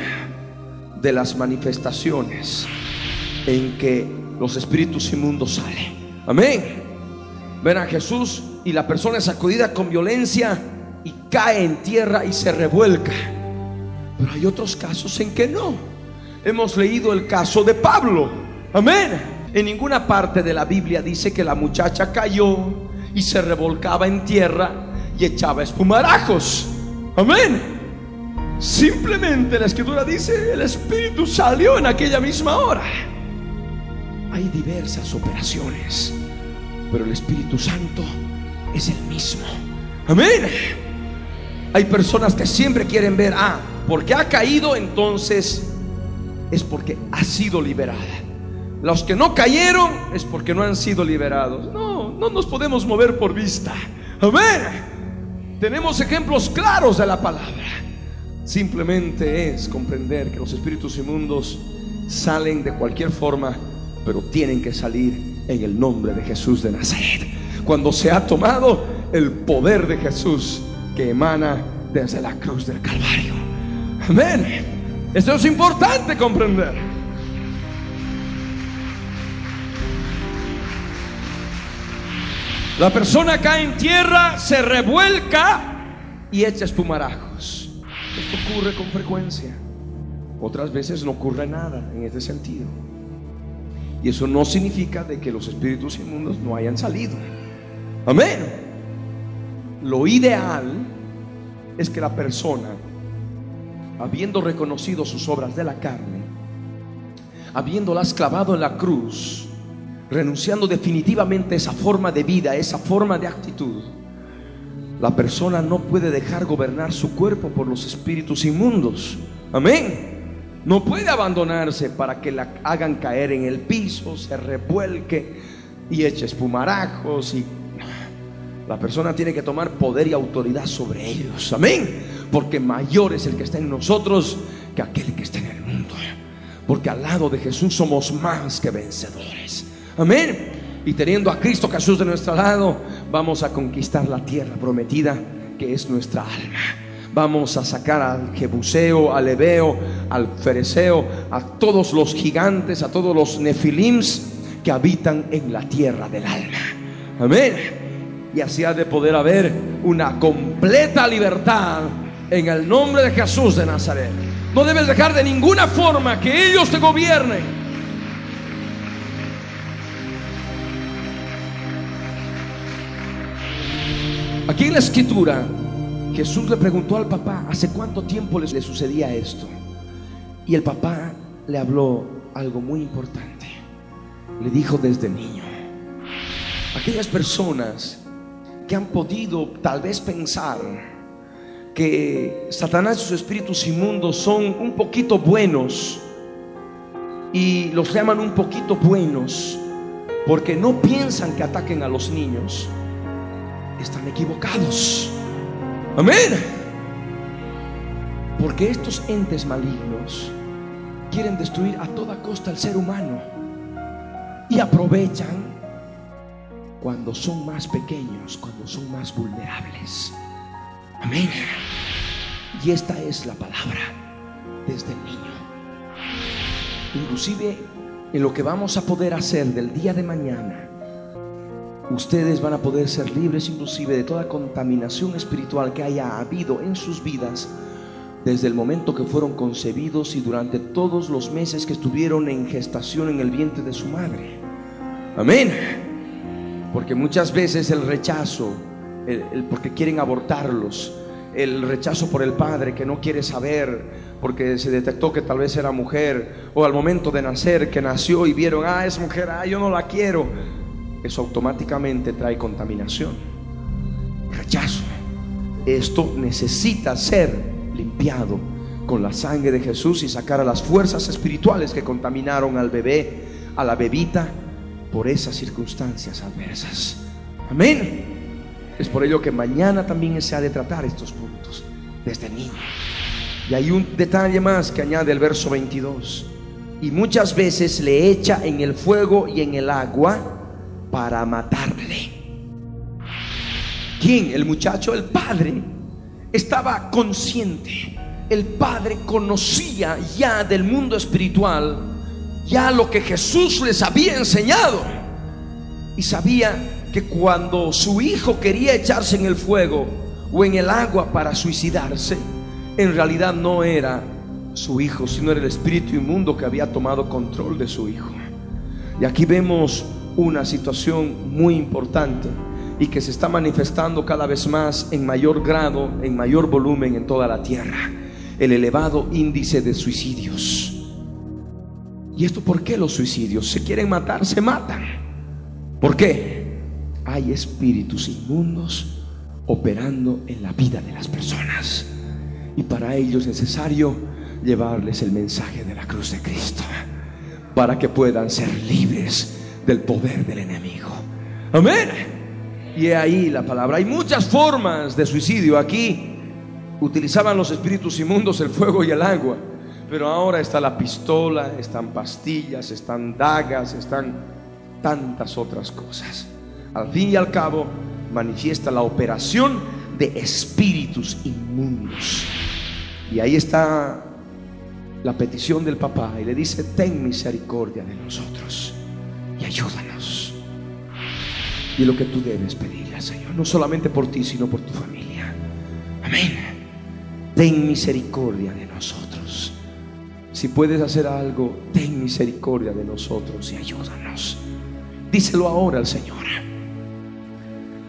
de las manifestaciones en que los espíritus inmundos salen. Amén. Ven a Jesús y la persona es sacudida con violencia y cae en tierra y se revuelca. Pero hay otros casos en que no. Hemos leído el caso de Pablo. Amén. En ninguna parte de la Biblia dice que la muchacha cayó y se revolcaba en tierra y echaba espumarajos. Amén. Simplemente la escritura dice, el Espíritu salió en aquella misma hora. Hay diversas operaciones, pero el Espíritu Santo es el mismo. Amén. Hay personas que siempre quieren ver, ah, porque ha caído, entonces es porque ha sido liberada. Los que no cayeron es porque no han sido liberados. No, no, no nos podemos mover por vista. Amén. Tenemos ejemplos claros de la palabra. Simplemente es comprender que los espíritus inmundos salen de cualquier forma, pero tienen que salir en el nombre de Jesús de Nazaret. Cuando se ha tomado el poder de Jesús que emana desde la cruz del Calvario. Amén. Esto es importante comprender. La persona cae en tierra, se revuelca y echa espumarajos. Esto ocurre con frecuencia. Otras veces no ocurre nada en este sentido. Y eso no significa de que los espíritus inmundos no hayan salido. Amén. Lo ideal es que la persona, habiendo reconocido sus obras de la carne, habiéndolas clavado en la cruz, renunciando definitivamente a esa forma de vida, esa forma de actitud, la persona no puede dejar gobernar su cuerpo por los espíritus inmundos. Amén. No puede abandonarse para que la hagan caer en el piso, se revuelque y eche espumarajos y la persona tiene que tomar poder y autoridad sobre ellos. Amén. Porque mayor es el que está en nosotros que aquel que está en el mundo. Porque al lado de Jesús somos más que vencedores. Amén. Y teniendo a Cristo Jesús de nuestro lado, vamos a conquistar la tierra prometida que es nuestra alma. Vamos a sacar al Jebuseo, al Ebeo, al Fereceo, a todos los gigantes, a todos los Nefilims que habitan en la tierra del alma. Amén y así ha de poder haber una completa libertad en el nombre de Jesús de Nazaret. No debes dejar de ninguna forma que ellos te gobiernen. Aquí en la escritura, Jesús le preguntó al papá hace cuánto tiempo le, sucedía esto. Y el papá le habló algo muy importante. Le dijo desde niño, aquellas personas que han podido tal vez pensar que Satanás y sus espíritus inmundos son un poquito buenos y los llaman un poquito buenos porque no piensan que ataquen a los niños, están equivocados. Amén. Porque estos entes malignos quieren destruir a toda costa al ser humano y aprovechan cuando son más pequeños, cuando son más vulnerables. Amén. Y esta es la palabra desde el niño. Inclusive en lo que vamos a poder hacer del día de mañana, ustedes van a poder ser libres inclusive de toda contaminación espiritual que haya habido en sus vidas desde el momento que fueron concebidos y durante todos los meses que estuvieron en gestación en el vientre de su madre. Amén. Porque muchas veces el rechazo, el, porque quieren abortarlos, el rechazo por el padre que no quiere saber porque se detectó que tal vez era mujer, o al momento de nacer que nació y vieron, ah, es mujer, ah, yo no la quiero, eso automáticamente trae contaminación, rechazo. Esto necesita ser limpiado con la sangre de Jesús y sacar a las fuerzas espirituales que contaminaron al bebé, a la bebita por esas circunstancias adversas. Amén. Es por ello que mañana también se ha de tratar estos puntos desde niño. Y hay un detalle más que añade el verso 22. Y muchas veces le echa en el fuego y en el agua para matarle. ¿Quién? El muchacho, el padre, estaba consciente. El padre conocía ya del mundo espiritual ya lo que Jesús les había enseñado. Y sabía que cuando su hijo quería echarse en el fuego o en el agua para suicidarse, en realidad no era su hijo, sino era el espíritu inmundo que había tomado control de su hijo. Y aquí vemos una situación muy importante y que se está manifestando cada vez más en mayor grado, en mayor volumen en toda la tierra. El elevado índice de suicidios. ¿Y esto por qué los suicidios? Se quieren matar, se matan. ¿Por qué? Hay espíritus inmundos operando en la vida de las personas. Y para ello es necesario llevarles el mensaje de la cruz de Cristo. Para que puedan ser libres del poder del enemigo. Amén. Y ahí la palabra. Hay muchas formas de suicidio. Aquí utilizaban los espíritus inmundos el fuego y el agua. Pero ahora está la pistola, están pastillas, están dagas, están tantas otras cosas. Al fin y al cabo, manifiesta la operación de espíritus inmundos. Y ahí está la petición del papá y le dice, ten misericordia de nosotros y ayúdanos. Y lo que tú debes pedirle al Señor, no solamente por ti, sino por tu familia. Amén. Ten misericordia de nosotros. Si puedes hacer algo, ten misericordia de nosotros y ayúdanos. Díselo ahora al Señor.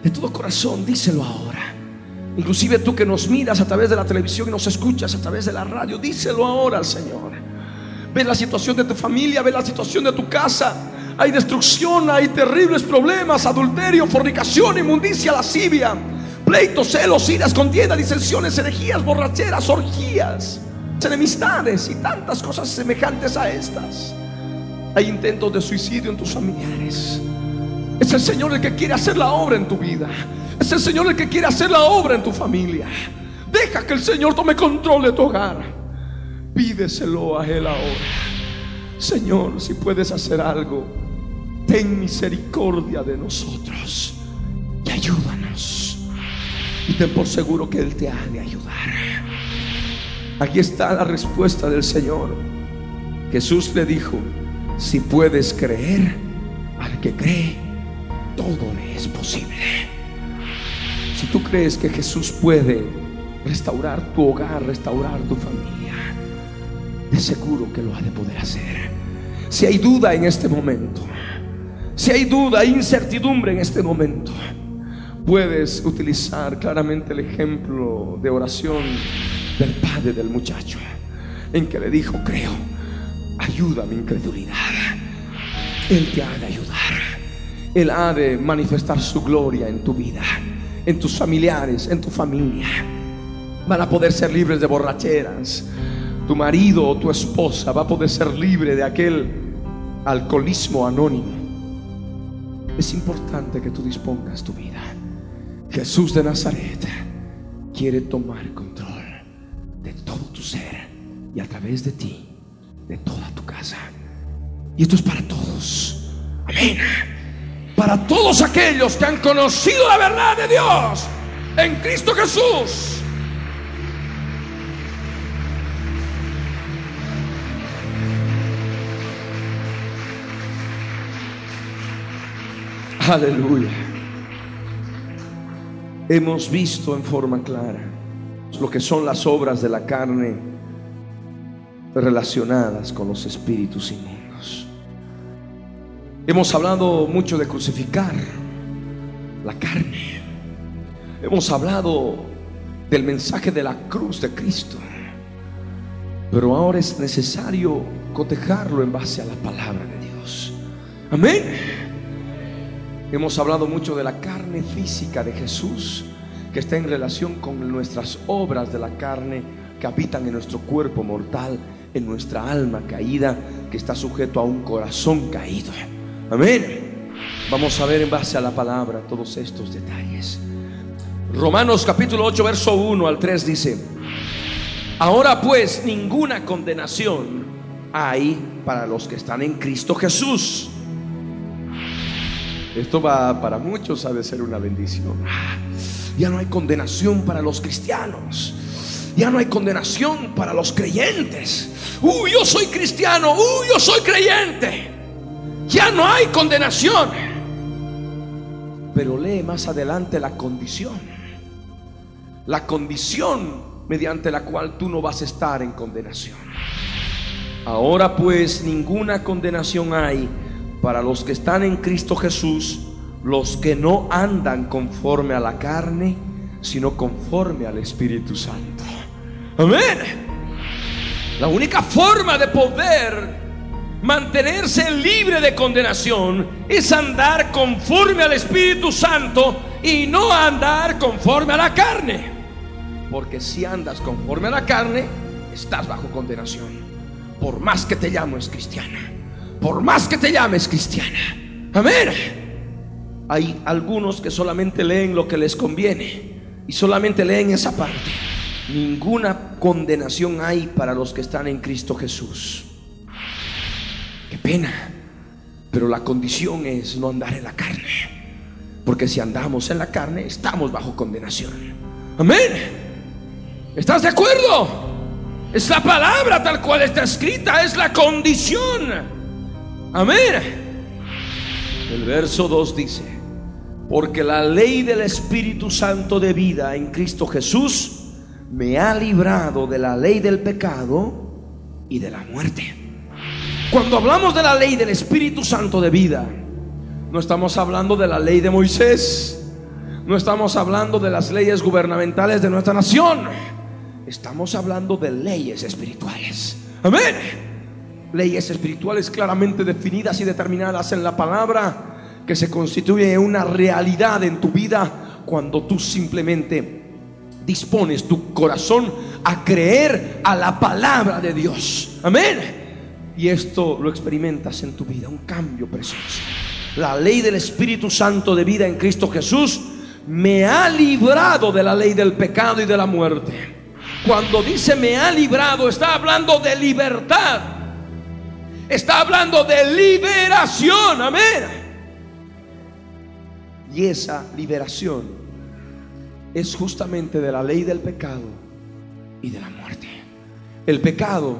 De todo corazón, díselo ahora. Inclusive tú que nos miras a través de la televisión y nos escuchas a través de la radio, díselo ahora al Señor. Ve la situación de tu familia, ve la situación de tu casa. Hay destrucción, hay terribles problemas, adulterio, fornicación, inmundicia, lascivia, pleitos, celos, iras, contiendas, disensiones, herejías, borracheras, orgías, enemistades y tantas cosas semejantes a estas. Hay intentos de suicidio en tus familiares. Es el Señor el que quiere hacer la obra en tu vida. Es el Señor el que quiere hacer la obra en tu familia. Deja que el Señor tome control de tu hogar. Pídeselo a Él ahora. Señor, si puedes hacer algo, ten misericordia de nosotros y ayúdanos. Y ten por seguro que Él te ha de ayudar. Aquí está la respuesta del Señor. Jesús le dijo, si puedes creer, al que cree, todo le es posible. Si tú crees que Jesús puede restaurar tu hogar, restaurar tu familia, de seguro que lo ha de poder hacer. Si hay duda en este momento, si hay duda, incertidumbre en este momento, puedes utilizar claramente el ejemplo de oración del padre del muchacho, en que le dijo, creo, ayuda a mi incredulidad. Él te ha de ayudar. Él ha de manifestar su gloria en tu vida, en tus familiares, en tu familia. Van a poder ser libres de borracheras. Tu marido o tu esposa va a poder ser libre de aquel alcoholismo anónimo. Es importante que tú dispongas tu vida. Jesús de Nazaret quiere tomar control de todo tu ser y a través de ti, de toda tu casa. Y esto es para todos. Amén para todos aquellos que han conocido la verdad de Dios en Cristo Jesús. Aleluya. Hemos visto en forma clara lo que son las obras de la carne relacionadas con los espíritus inmundos. Hemos hablado mucho de crucificar la carne. Hemos hablado del mensaje de la cruz de Cristo. Pero ahora es necesario cotejarlo en base a la palabra de Dios. Amén. Hemos hablado mucho de la carne física de Jesús, que está en relación con nuestras obras de la carne que habitan en nuestro cuerpo mortal, en nuestra alma caída, que está sujeto a un corazón caído. Amén. Vamos a ver en base a la palabra todos estos detalles. Romanos capítulo 8, verso 1 al 3 dice, ahora pues ninguna condenación hay para los que están en Cristo Jesús. Esto va para muchos ha de ser una bendición. Ya no hay condenación para los cristianos. Ya no hay condenación para los creyentes. Uy, yo soy cristiano. Uy, yo soy creyente ya no hay condenación. Pero lee más adelante la condición. La condición mediante la cual tú no vas a estar en condenación. Ahora pues ninguna condenación hay para los que están en Cristo Jesús, los que no andan conforme a la carne, sino conforme al Espíritu Santo. Amén. La única forma de poder mantenerse libre de condenación es andar conforme al Espíritu Santo y no andar conforme a la carne. Porque si andas conforme a la carne, estás bajo condenación. Por más que te llames cristiana. Por más que te llames cristiana. Amén. Hay algunos que solamente leen lo que les conviene y solamente leen esa parte. Ninguna condenación hay para los que están en Cristo Jesús. Qué pena. Pero la condición es no andar en la carne. Porque si andamos en la carne, estamos bajo condenación. Amén. ¿Estás de acuerdo? Es la palabra tal cual está escrita, es la condición. Amén. El verso 2 dice, porque la ley del Espíritu Santo de vida en Cristo Jesús me ha librado de la ley del pecado y de la muerte. Cuando hablamos de la ley del Espíritu Santo de vida, no estamos hablando de la ley de Moisés, no estamos hablando de las leyes gubernamentales de nuestra nación, estamos hablando de leyes espirituales. Amén leyes espirituales claramente definidas y determinadas en la palabra que se constituye una realidad en tu vida cuando tú simplemente dispones tu corazón a creer a la palabra de Dios. Amén. Y esto lo experimentas en tu vida, un cambio precioso. La ley del Espíritu Santo de vida en Cristo Jesús me ha librado de la ley del pecado y de la muerte. Cuando dice me ha librado, está hablando de libertad Está hablando de liberación, amén. Y esa liberación es justamente de la ley del pecado y de la muerte. El pecado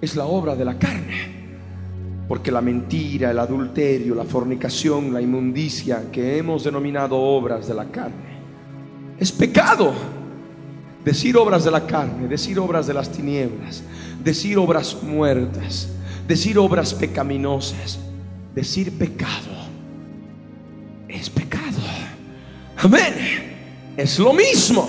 es la obra de la carne. Porque la mentira, el adulterio, la fornicación, la inmundicia que hemos denominado obras de la carne, es pecado. Decir obras de la carne, decir obras de las tinieblas, decir obras muertas, decir obras pecaminosas, decir pecado, es pecado. Amén. Es lo mismo.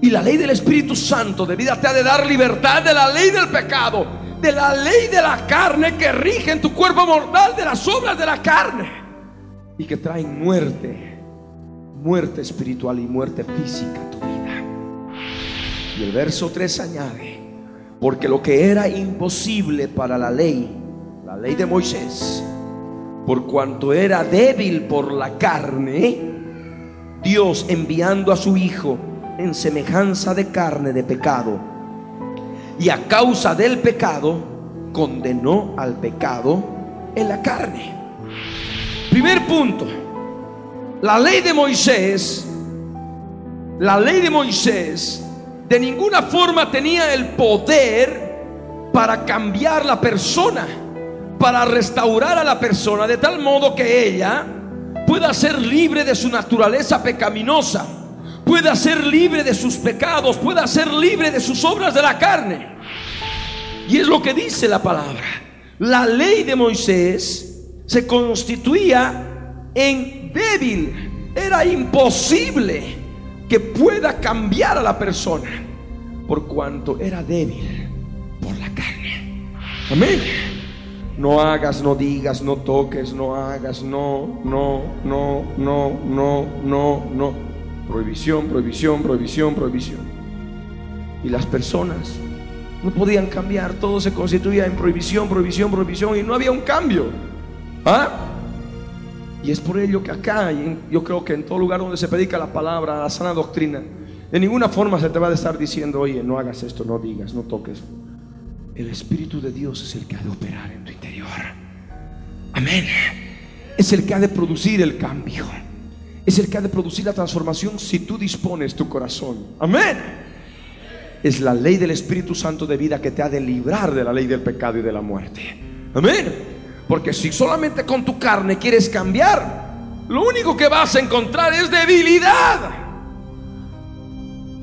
Y la ley del Espíritu Santo de vida te ha de dar libertad de la ley del pecado, de la ley de la carne que rige en tu cuerpo mortal, de las obras de la carne y que traen muerte, muerte espiritual y muerte física a tu vida. Y el verso 3 añade, porque lo que era imposible para la ley, la ley de Moisés, por cuanto era débil por la carne, Dios enviando a su Hijo en semejanza de carne de pecado, y a causa del pecado, condenó al pecado en la carne. Primer punto, la ley de Moisés, la ley de Moisés de ninguna forma tenía el poder para cambiar la persona, para restaurar a la persona de tal modo que ella pueda ser libre de su naturaleza pecaminosa, pueda ser libre de sus pecados, pueda ser libre de sus obras de la carne. Y es lo que dice la palabra. La ley de Moisés se constituía en débil. Era imposible que pueda cambiar a la persona por cuanto era débil por la carne. Amén. No hagas, no digas, no toques, no hagas, no, no, no, no, no, no, no. Prohibición, prohibición, prohibición, prohibición. Y las personas no podían cambiar, todo se constituía en prohibición, prohibición, prohibición y no había un cambio. ¿Ah? Y es por ello que acá, y yo creo que en todo lugar donde se predica la palabra, la sana doctrina, de ninguna forma se te va a estar diciendo, oye, no hagas esto, no digas, no toques. El Espíritu de Dios es el que ha de operar en tu interior. Amén. Es el que ha de producir el cambio. Es el que ha de producir la transformación si tú dispones tu corazón. Amén. Es la ley del Espíritu Santo de vida que te ha de librar de la ley del pecado y de la muerte. Amén. Porque si solamente con tu carne quieres cambiar, lo único que vas a encontrar es debilidad.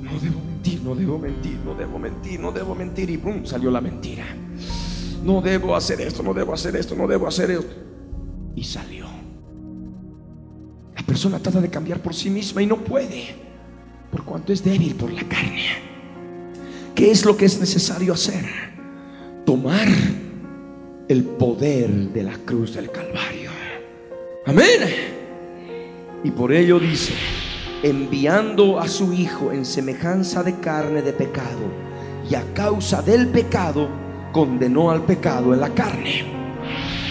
No debo mentir, no debo mentir, no debo mentir, no debo mentir. Y ¡pum! salió la mentira. No debo hacer esto, no debo hacer esto, no debo hacer esto. Y salió. La persona trata de cambiar por sí misma y no puede. Por cuanto es débil por la carne. ¿Qué es lo que es necesario hacer? Tomar el poder de la cruz del Calvario. Amén. Y por ello dice, enviando a su Hijo en semejanza de carne de pecado, y a causa del pecado, condenó al pecado en la carne.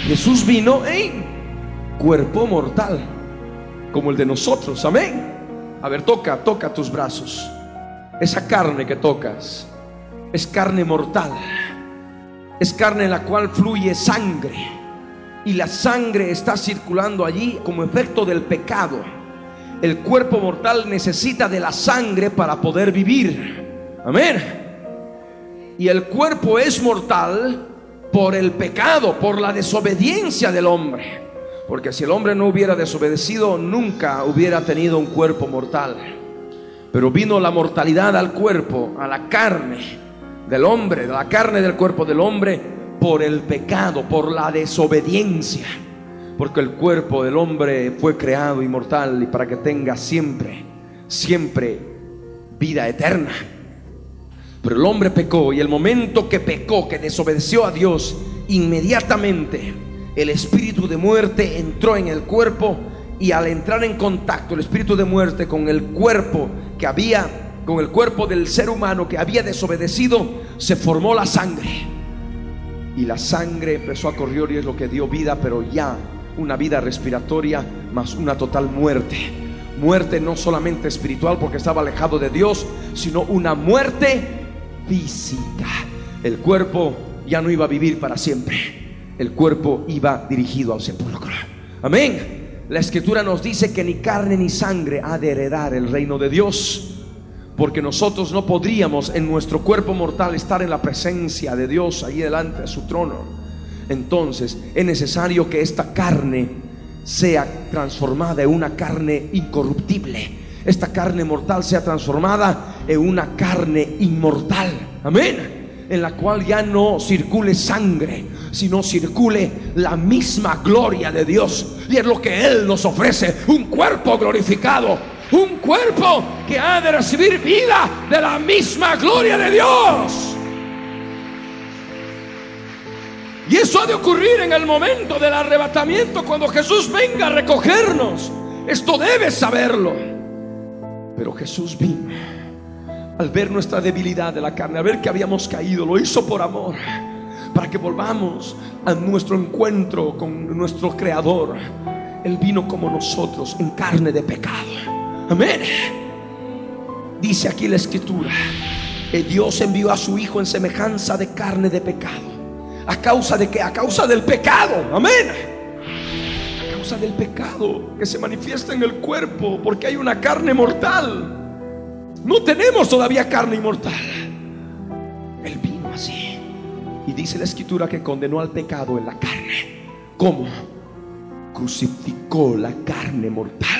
Jesús vino en cuerpo mortal, como el de nosotros. Amén. A ver, toca, toca tus brazos. Esa carne que tocas es carne mortal. Es carne en la cual fluye sangre. Y la sangre está circulando allí como efecto del pecado. El cuerpo mortal necesita de la sangre para poder vivir. Amén. Y el cuerpo es mortal por el pecado, por la desobediencia del hombre. Porque si el hombre no hubiera desobedecido, nunca hubiera tenido un cuerpo mortal. Pero vino la mortalidad al cuerpo, a la carne del hombre, de la carne del cuerpo del hombre, por el pecado, por la desobediencia. Porque el cuerpo del hombre fue creado inmortal y para que tenga siempre, siempre vida eterna. Pero el hombre pecó y el momento que pecó, que desobedeció a Dios, inmediatamente el espíritu de muerte entró en el cuerpo y al entrar en contacto el espíritu de muerte con el cuerpo que había, con el cuerpo del ser humano que había desobedecido, se formó la sangre. Y la sangre empezó a correr y es lo que dio vida, pero ya una vida respiratoria más una total muerte. Muerte no solamente espiritual porque estaba alejado de Dios, sino una muerte física. El cuerpo ya no iba a vivir para siempre. El cuerpo iba dirigido al sepulcro. Amén. La escritura nos dice que ni carne ni sangre ha de heredar el reino de Dios. Porque nosotros no podríamos en nuestro cuerpo mortal estar en la presencia de Dios ahí delante de su trono. Entonces es necesario que esta carne sea transformada en una carne incorruptible esta carne mortal sea transformada en una carne inmortal. Amén. En la cual ya no circule sangre, sino circule la misma gloria de Dios. Y es lo que Él nos ofrece, un cuerpo glorificado, un cuerpo que ha de recibir vida de la misma gloria de Dios. Y eso ha de ocurrir en el momento del arrebatamiento, cuando Jesús venga a recogernos. Esto debes saberlo. Pero Jesús vino al ver nuestra debilidad de la carne, al ver que habíamos caído, lo hizo por amor, para que volvamos a nuestro encuentro con nuestro Creador. Él vino como nosotros en carne de pecado. Amén. Dice aquí la escritura, que Dios envió a su Hijo en semejanza de carne de pecado. ¿A causa de qué? A causa del pecado. Amén del pecado que se manifiesta en el cuerpo, porque hay una carne mortal. No tenemos todavía carne inmortal. Él vino así. Y dice la escritura que condenó al pecado en la carne. ¿Cómo? Crucificó la carne mortal.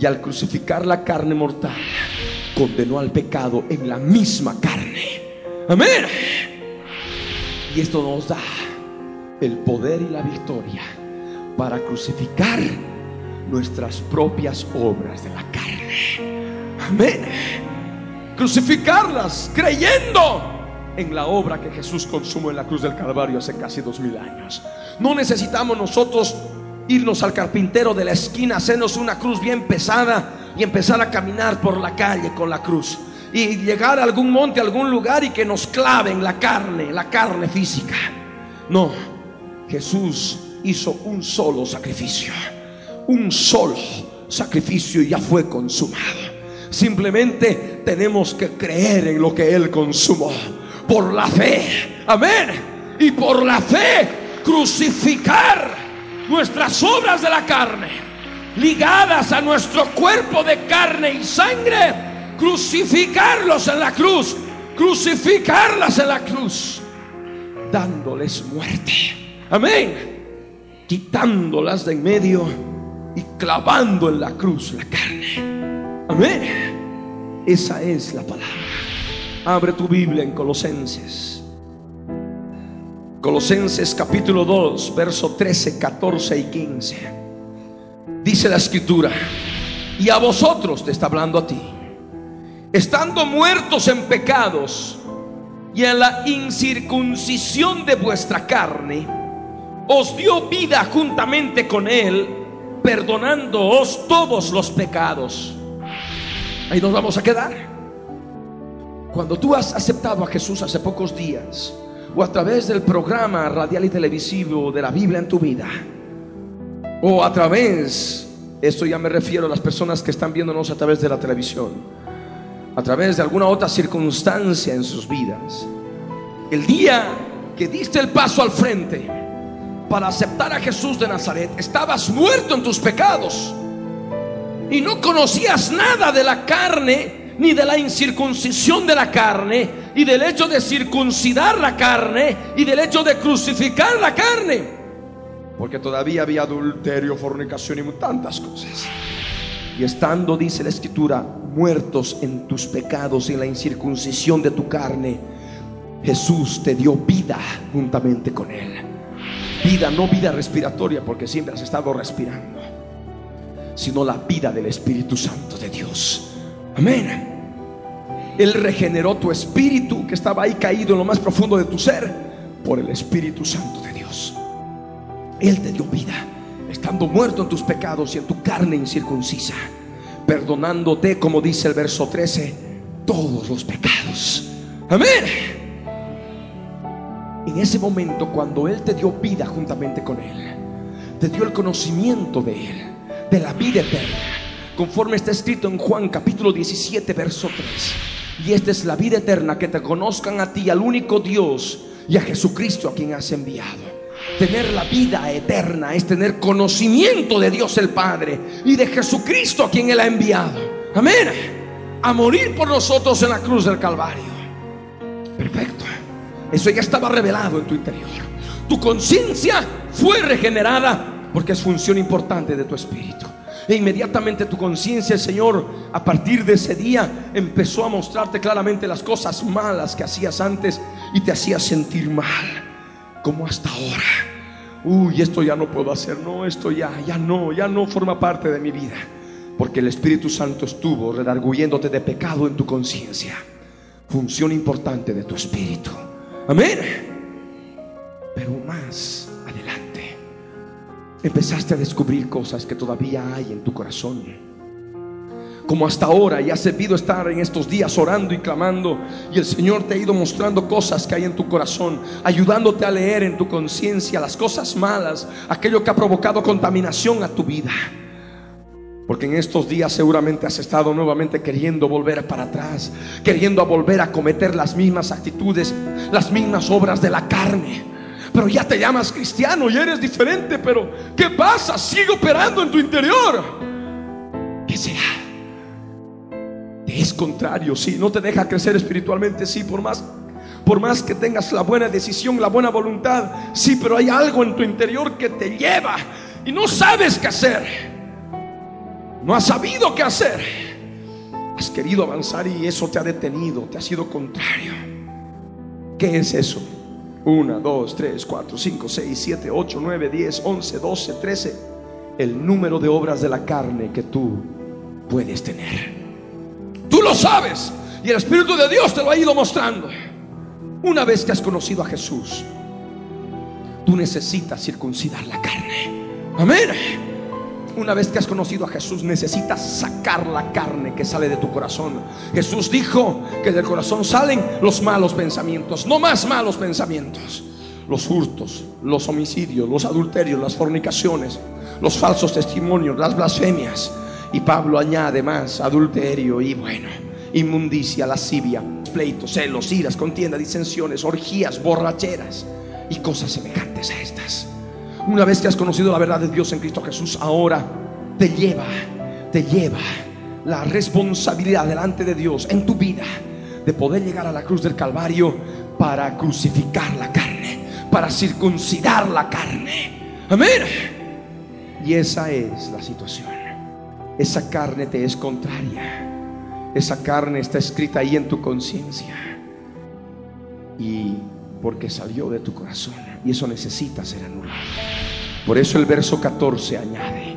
Y al crucificar la carne mortal, condenó al pecado en la misma carne. Amén. Y esto nos da el poder y la victoria para crucificar nuestras propias obras de la carne. Amén. Crucificarlas creyendo en la obra que Jesús consumó en la cruz del Calvario hace casi dos mil años. No necesitamos nosotros irnos al carpintero de la esquina, hacernos una cruz bien pesada y empezar a caminar por la calle con la cruz. Y llegar a algún monte, a algún lugar y que nos claven la carne, la carne física. No, Jesús hizo un solo sacrificio. Un solo sacrificio y ya fue consumado. Simplemente tenemos que creer en lo que Él consumó. Por la fe. Amén. Y por la fe crucificar nuestras obras de la carne. Ligadas a nuestro cuerpo de carne y sangre. Crucificarlos en la cruz. Crucificarlas en la cruz. Dándoles muerte. Amén quitándolas de en medio y clavando en la cruz la carne. Amén. Esa es la palabra. Abre tu Biblia en Colosenses. Colosenses capítulo 2, verso 13, 14 y 15. Dice la escritura, y a vosotros te está hablando a ti, estando muertos en pecados y en la incircuncisión de vuestra carne, os dio vida juntamente con Él, perdonándoos todos los pecados. Ahí nos vamos a quedar. Cuando tú has aceptado a Jesús hace pocos días, o a través del programa radial y televisivo de la Biblia en tu vida, o a través Esto ya me refiero a las personas que están viéndonos a través de la televisión, a través de alguna otra circunstancia en sus vidas. El día que diste el paso al frente para aceptar a Jesús de Nazaret, estabas muerto en tus pecados y no conocías nada de la carne ni de la incircuncisión de la carne y del hecho de circuncidar la carne y del hecho de crucificar la carne porque todavía había adulterio, fornicación y tantas cosas. Y estando, dice la escritura, muertos en tus pecados y en la incircuncisión de tu carne, Jesús te dio vida juntamente con Él. Vida, no vida respiratoria, porque siempre has estado respirando, sino la vida del Espíritu Santo de Dios. Amén. Él regeneró tu espíritu que estaba ahí caído en lo más profundo de tu ser por el Espíritu Santo de Dios. Él te dio vida, estando muerto en tus pecados y en tu carne incircuncisa, perdonándote, como dice el verso 13, todos los pecados. Amén. En ese momento, cuando Él te dio vida juntamente con Él, te dio el conocimiento de Él, de la vida eterna, conforme está escrito en Juan capítulo 17, verso 3. Y esta es la vida eterna, que te conozcan a ti, al único Dios, y a Jesucristo a quien has enviado. Tener la vida eterna es tener conocimiento de Dios el Padre y de Jesucristo a quien Él ha enviado. Amén. A morir por nosotros en la cruz del Calvario. Perfecto. Eso ya estaba revelado en tu interior. Tu conciencia fue regenerada porque es función importante de tu espíritu. E inmediatamente tu conciencia, Señor, a partir de ese día, empezó a mostrarte claramente las cosas malas que hacías antes y te hacía sentir mal como hasta ahora. Uy, esto ya no puedo hacer, no, esto ya, ya no, ya no forma parte de mi vida. Porque el Espíritu Santo estuvo redarguyéndote de pecado en tu conciencia. Función importante de tu espíritu. Amén. Pero más empezaste a descubrir cosas que todavía hay en tu corazón como hasta ahora y has debido estar en estos días orando y clamando y el Señor te ha ido mostrando cosas que hay en tu corazón, ayudándote a leer en tu conciencia las cosas malas, aquello que ha provocado contaminación a tu vida. Porque en estos días seguramente has estado nuevamente queriendo volver para atrás, queriendo volver a cometer las mismas actitudes, las mismas obras de la carne. Pero ya te llamas cristiano y eres diferente, pero ¿qué pasa? Sigue operando en tu interior. ¿Qué será? es contrario, sí, no te deja crecer espiritualmente, sí, por más por más que tengas la buena decisión, la buena voluntad, sí, pero hay algo en tu interior que te lleva y no sabes qué hacer. No has sabido qué hacer. Has querido avanzar y eso te ha detenido, te ha sido contrario. ¿Qué es eso? 1, 2, 3, 4, 5, 6, 7, 8, 9, 10, 11, 12, 13. El número de obras de la carne que tú puedes tener. Tú lo sabes. Y el Espíritu de Dios te lo ha ido mostrando. Una vez que has conocido a Jesús, tú necesitas circuncidar la carne. Amén. Una vez que has conocido a Jesús, necesitas sacar la carne que sale de tu corazón. Jesús dijo que del corazón salen los malos pensamientos, no más malos pensamientos. Los hurtos, los homicidios, los adulterios, las fornicaciones, los falsos testimonios, las blasfemias, y Pablo añade más adulterio y bueno, inmundicia, lascivia, pleitos, celos, iras, contienda, disensiones, orgías, borracheras y cosas semejantes a estas. Una vez que has conocido la verdad de Dios en Cristo Jesús, ahora te lleva, te lleva la responsabilidad delante de Dios en tu vida de poder llegar a la cruz del Calvario para crucificar la carne, para circuncidar la carne. Amén. Y esa es la situación esa carne te es contraria. Esa carne está escrita ahí en tu conciencia. Y porque salió de tu corazón. Y eso necesita ser anulado. Por eso el verso 14 añade,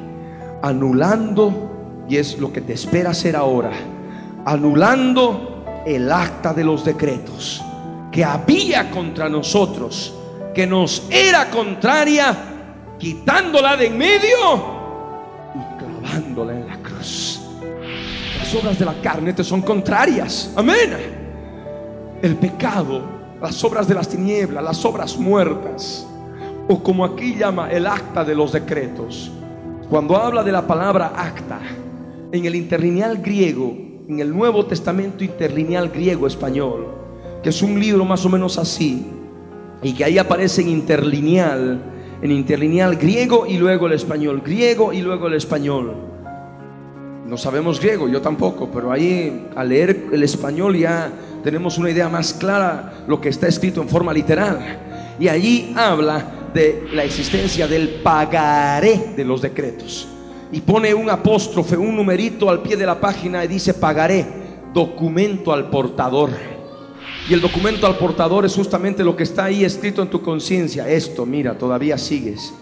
anulando, y es lo que te espera hacer ahora, anulando el acta de los decretos que había contra nosotros, que nos era contraria, quitándola de en medio en la cruz. Las obras de la carne te son contrarias. Amén. El pecado, las obras de las tinieblas, las obras muertas, o como aquí llama el acta de los decretos, Cuando habla de la palabra acta, en el interlineal griego, en el Nuevo Testamento interlineal griego español, que es un libro más o menos así, y que ahí aparece en interlineal, en interlineal griego y luego el español, griego y luego el español. No sabemos griego, yo tampoco, pero ahí al leer el español ya tenemos una idea más clara lo que está escrito en forma literal. Y allí habla de la existencia del pagaré de los decretos. Y pone un apóstrofe, un numerito al pie de la página y dice pagaré, documento al portador. Y el documento al portador es justamente lo que está ahí escrito en tu conciencia. Esto, mira, todavía sigues.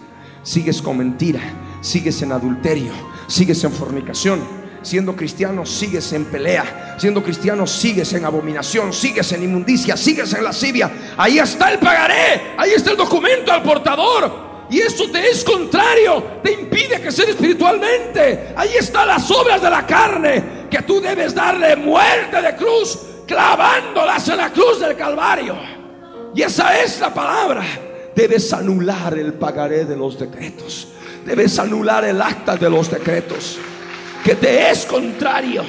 Sigues con mentira, sigues en adulterio, sigues en fornicación. Siendo cristiano sigues en pelea. Siendo cristiano sigues en abominación, sigues en inmundicia, sigues en lascivia. Ahí está el pagaré, ahí está el documento al portador. Y eso te es contrario, te impide crecer espiritualmente. Ahí están las obras de la carne que tú debes darle muerte de cruz clavándolas en la cruz del Calvario. Y esa es la palabra. Debes anular el pagaré de los decretos. Debes anular el acta de los decretos. Que te es contrario.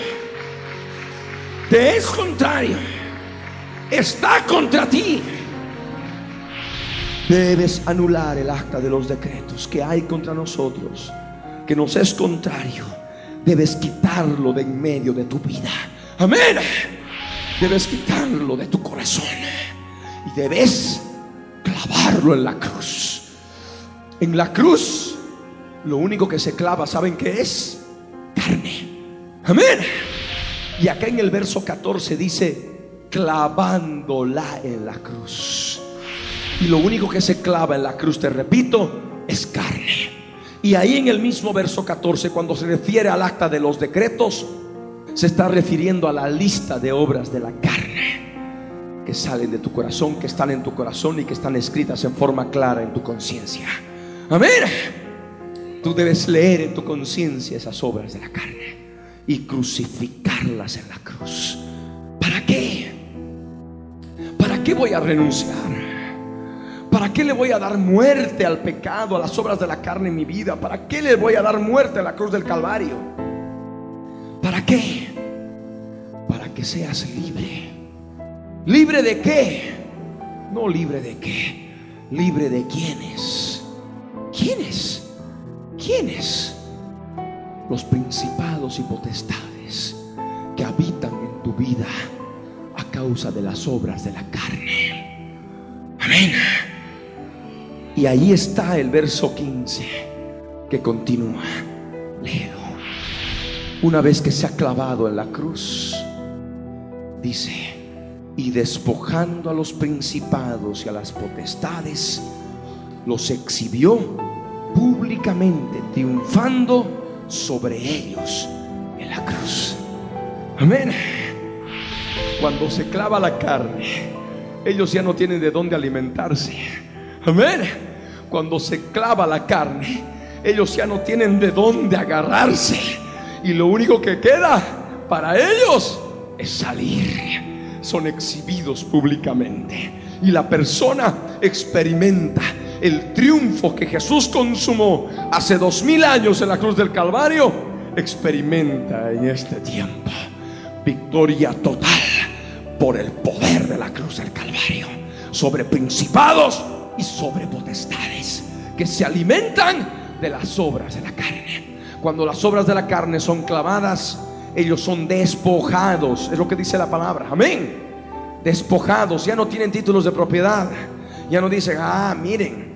Te es contrario. Está contra ti. Debes anular el acta de los decretos que hay contra nosotros. Que nos es contrario. Debes quitarlo de en medio de tu vida. Amén debes quitarlo de tu corazón y debes clavarlo en la cruz. En la cruz, lo único que se clava, ¿saben qué es? Carne. Amén. Y acá en el verso 14 dice, clavándola en la cruz. Y lo único que se clava en la cruz, te repito, es carne. Y ahí en el mismo verso 14, cuando se refiere al acta de los decretos, se está refiriendo a la lista de obras de la carne que salen de tu corazón, que están en tu corazón y que están escritas en forma clara en tu conciencia. Amén. Tú debes leer en tu conciencia esas obras de la carne y crucificarlas en la cruz. ¿Para qué? ¿Para qué voy a renunciar? ¿Para qué le voy a dar muerte al pecado, a las obras de la carne en mi vida? ¿Para qué le voy a dar muerte a la cruz del Calvario? ¿Para qué? Para que seas libre. ¿Libre de qué? No libre de qué. Libre de quiénes. ¿Quiénes? ¿Quiénes? Los principados y potestades que habitan en tu vida a causa de las obras de la carne. Amén. Y ahí está el verso 15 que continúa. Leo una vez que se ha clavado en la cruz, dice, y despojando a los principados y a las potestades, los exhibió públicamente, triunfando sobre ellos en la cruz. Amén. Cuando se clava la carne, ellos ya no tienen de dónde alimentarse. Amén. Cuando se clava la carne, ellos ya no tienen de dónde agarrarse y lo único que queda para ellos es salir. Son exhibidos públicamente. Y la persona experimenta el triunfo que Jesús consumó hace dos mil años en la cruz del Calvario. Experimenta en este tiempo victoria total por el poder de la cruz del Calvario sobre principados y sobre potestades que se alimentan de las obras de la carne. Cuando las obras de la carne son clavadas, ellos son despojados. Es lo que dice la palabra. Amén. Despojados. Ya no tienen títulos de propiedad. Ya no dicen, ah, miren,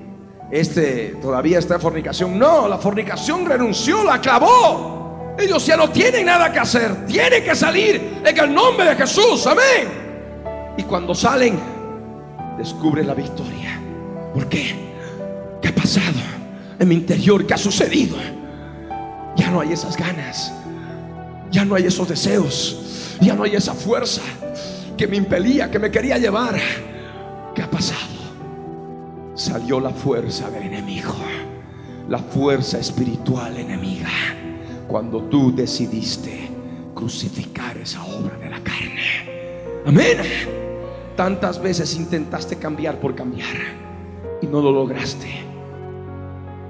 este todavía está en fornicación. No, la fornicación renunció, la clavó. Ellos ya no tienen nada que hacer. Tienen que salir en el nombre de Jesús. Amén. Y cuando salen, descubren la victoria. ¿Por qué? ¿Qué ha pasado en mi interior? ¿Qué ha sucedido? ya no hay esas ganas, ya no hay esos deseos, ya no hay esa fuerza que me impelía, que me quería llevar. ¿Qué ha pasado? Salió la fuerza del enemigo, la fuerza espiritual enemiga, cuando tú decidiste crucificar esa obra de la carne. Amén. Tantas veces intentaste cambiar por cambiar y no lo lograste.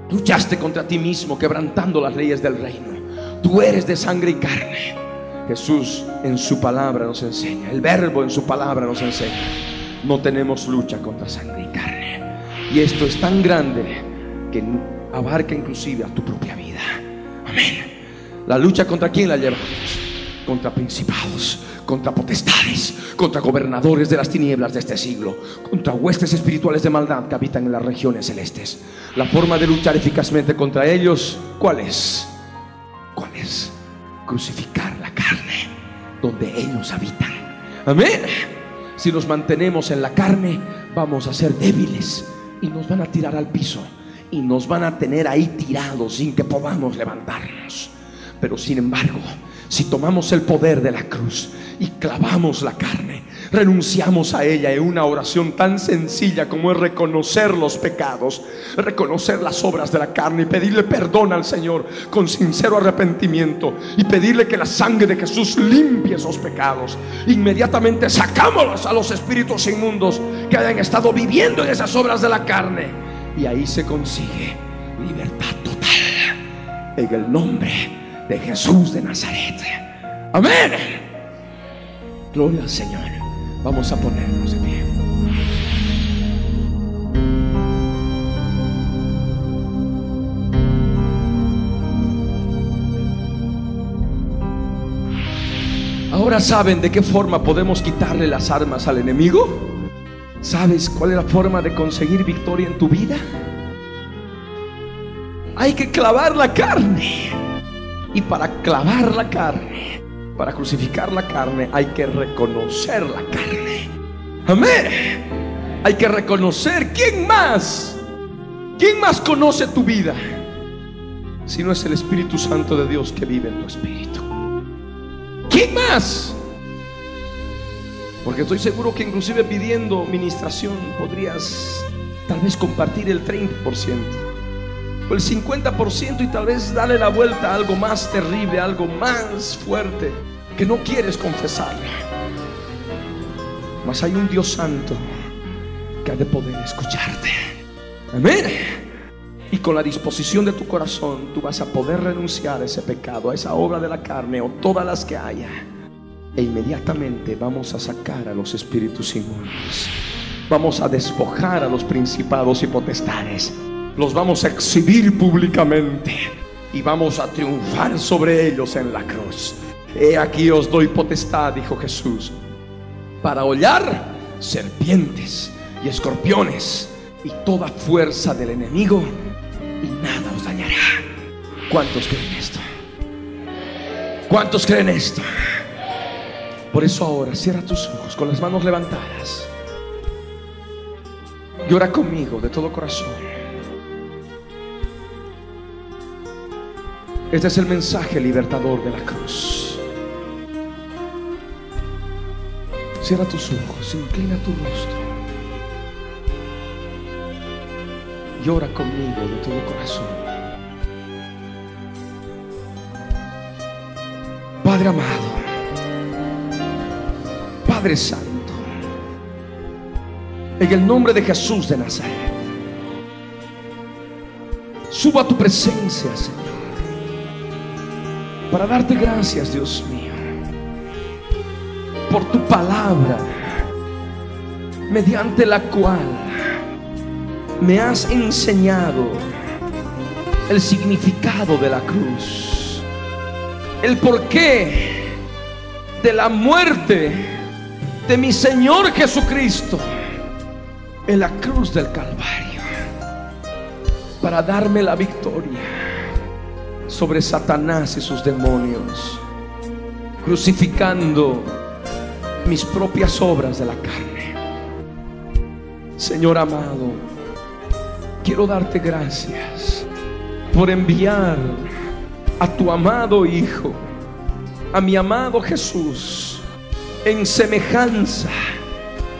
Luchaste contra ti mismo, quebrantando las leyes del reino. Tú eres de sangre y carne. Jesús en su palabra nos enseña, el verbo en su palabra nos enseña. No tenemos lucha contra sangre y carne. Y esto es tan grande que abarca inclusive a tu propia vida. Amén. La lucha contra quién la llevamos? Contra principados, contra potestades, contra gobernadores de las tinieblas de este siglo, contra huestes espirituales de maldad que habitan en las regiones celestes. La forma de luchar eficazmente contra ellos, ¿cuál es? ¿Cuál es? Crucificar la carne donde ellos habitan. Amén. Si nos mantenemos en la carne, vamos a ser débiles y nos van a tirar al piso y nos van a tener ahí tirados sin que podamos levantarnos. Pero sin embargo, si tomamos el poder de la cruz y clavamos la carne, renunciamos a ella en una oración tan sencilla como es reconocer los pecados, reconocer las obras de la carne y pedirle perdón al Señor con sincero arrepentimiento y pedirle que la sangre de Jesús limpie esos pecados. Inmediatamente sacamos a los espíritus inmundos que hayan estado viviendo en esas obras de la carne y ahí se consigue libertad total en el nombre de Jesús de Nazaret. Amén. Gloria al Señor. Vamos a ponernos de pie. Ahora saben de qué forma podemos quitarle las armas al enemigo. ¿Sabes cuál es la forma de conseguir victoria en tu vida? Hay que clavar la carne. Y para clavar la carne, para crucificar la carne, hay que reconocer la carne. Amén. Hay que reconocer quién más. ¿Quién más conoce tu vida? Si no es el Espíritu Santo de Dios que vive en tu espíritu. ¿Quién más? Porque estoy seguro que inclusive pidiendo ministración podrías tal vez compartir el 30% el 50% y tal vez darle la vuelta a algo más terrible, algo más fuerte que no quieres confesarle. Mas hay un Dios santo que ha de poder escucharte. Amén. Y con la disposición de tu corazón tú vas a poder renunciar a ese pecado, a esa obra de la carne o todas las que haya. E inmediatamente vamos a sacar a los espíritus inmundos. Vamos a despojar a los principados y potestades los vamos a exhibir públicamente y vamos a triunfar sobre ellos en la cruz. He aquí os doy potestad, dijo Jesús, para hollar serpientes y escorpiones y toda fuerza del enemigo y nada os dañará. ¿Cuántos creen esto? ¿Cuántos creen esto? Por eso ahora cierra tus ojos con las manos levantadas. Llora conmigo de todo corazón. Este es el mensaje libertador de la cruz. Cierra tus ojos, inclina tu rostro. Llora conmigo de todo corazón. Padre amado, Padre Santo, en el nombre de Jesús de Nazaret, suba a tu presencia, Señor para darte gracias, Dios mío, por tu palabra, mediante la cual me has enseñado el significado de la cruz, el porqué de la muerte de mi Señor Jesucristo en la cruz del Calvario, para darme la victoria sobre Satanás y sus demonios, crucificando mis propias obras de la carne. Señor amado, quiero darte gracias por enviar a tu amado Hijo, a mi amado Jesús, en semejanza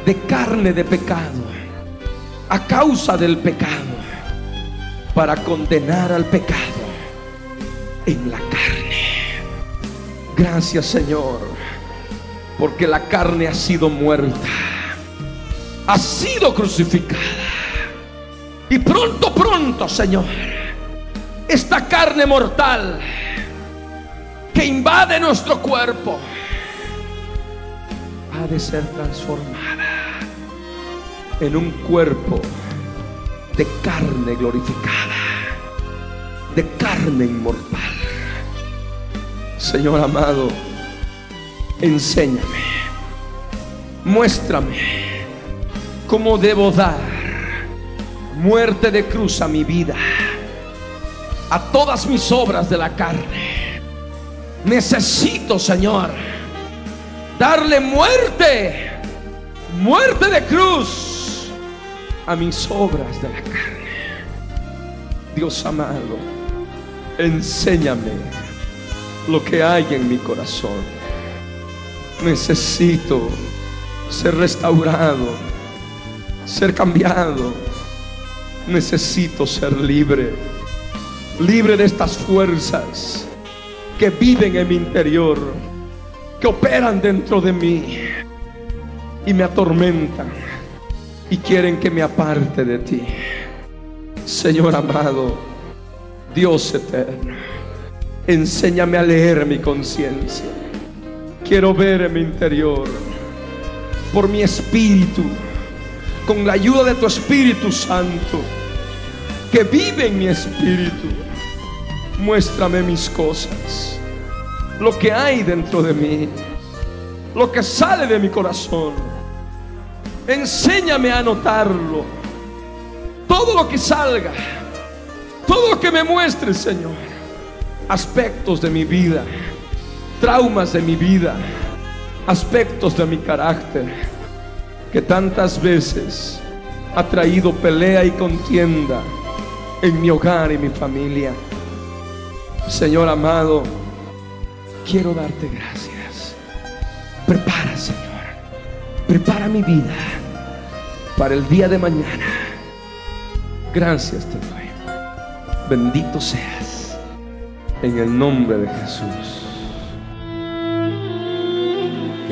de carne de pecado, a causa del pecado, para condenar al pecado en la carne. Gracias Señor, porque la carne ha sido muerta, ha sido crucificada. Y pronto, pronto, Señor, esta carne mortal que invade nuestro cuerpo ha de ser transformada en un cuerpo de carne glorificada, de carne inmortal. Señor amado, enséñame, muéstrame cómo debo dar muerte de cruz a mi vida, a todas mis obras de la carne. Necesito, Señor, darle muerte, muerte de cruz a mis obras de la carne. Dios amado, enséñame lo que hay en mi corazón. Necesito ser restaurado, ser cambiado. Necesito ser libre, libre de estas fuerzas que viven en mi interior, que operan dentro de mí y me atormentan y quieren que me aparte de ti. Señor amado, Dios eterno, enséñame a leer mi conciencia. Quiero ver en mi interior, por mi espíritu, con la ayuda de tu Espíritu Santo, que vive en mi espíritu. Muéstrame mis cosas, lo que hay dentro de mí, lo que sale de mi corazón. Enséñame a notarlo. Todo lo que salga, todo lo que me muestre, Señor. Aspectos de mi vida, traumas de mi vida, aspectos de mi carácter, que tantas veces ha traído pelea y contienda en mi hogar y mi familia. Señor amado, quiero darte gracias. Prepara, Señor. Prepara mi vida para el día de mañana. Gracias te doy. Bendito seas. En el nombre de Jesús.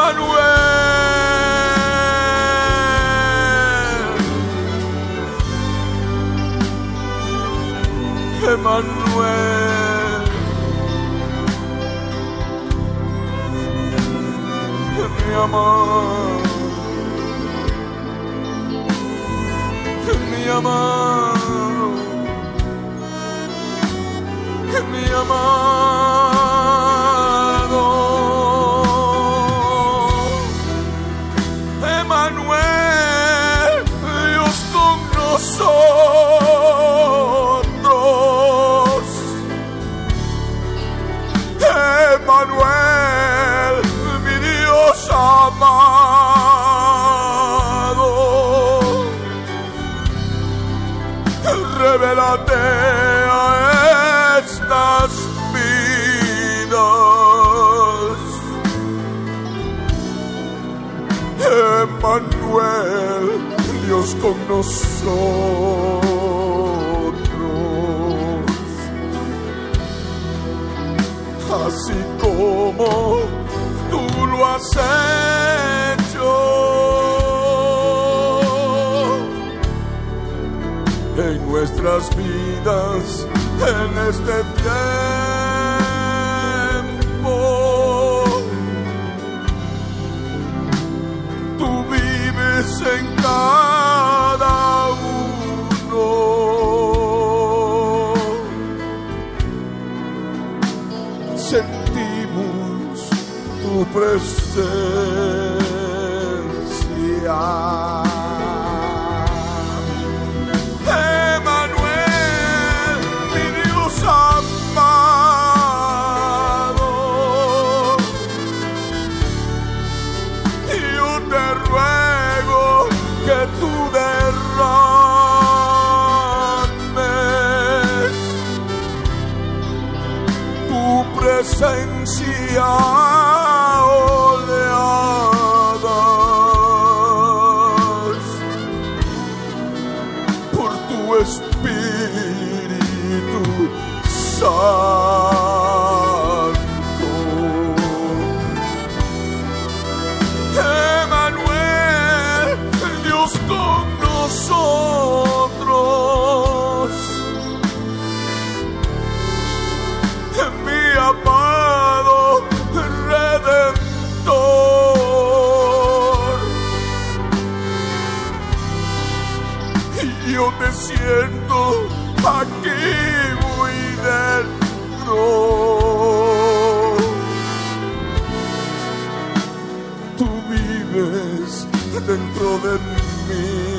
Jesús dentro de mí.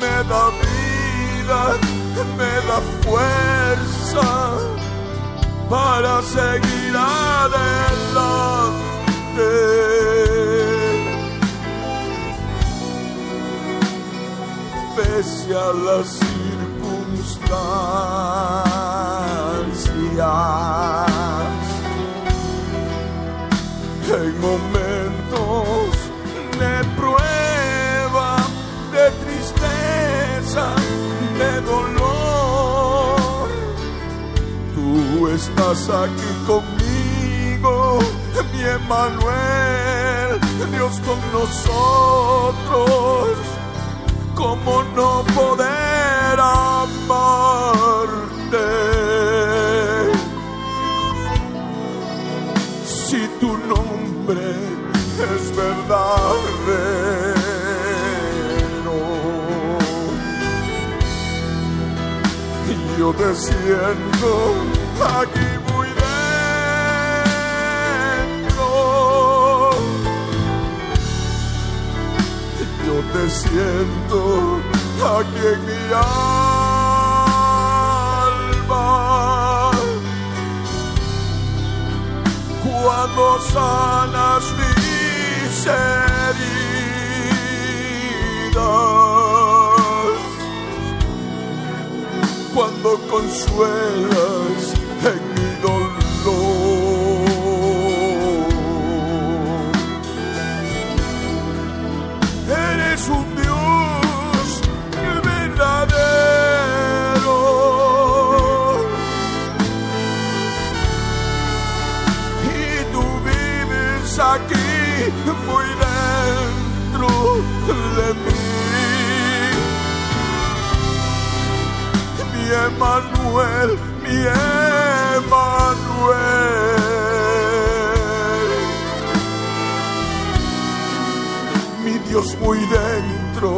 me da vida, me da fuerza para seguir adelante. Pese a las circunstancias, en momentos estás aquí conmigo, mi Emanuel, Dios con nosotros. ¿Cómo no poder amarte? Si tu nombre es verdadero, yo te siento aquí muy dentro. Yo te siento aquí en mi alma. Cuando sanas mis heridas cuando consuelas Emanuel, mi Emanuel. Mi Dios muy dentro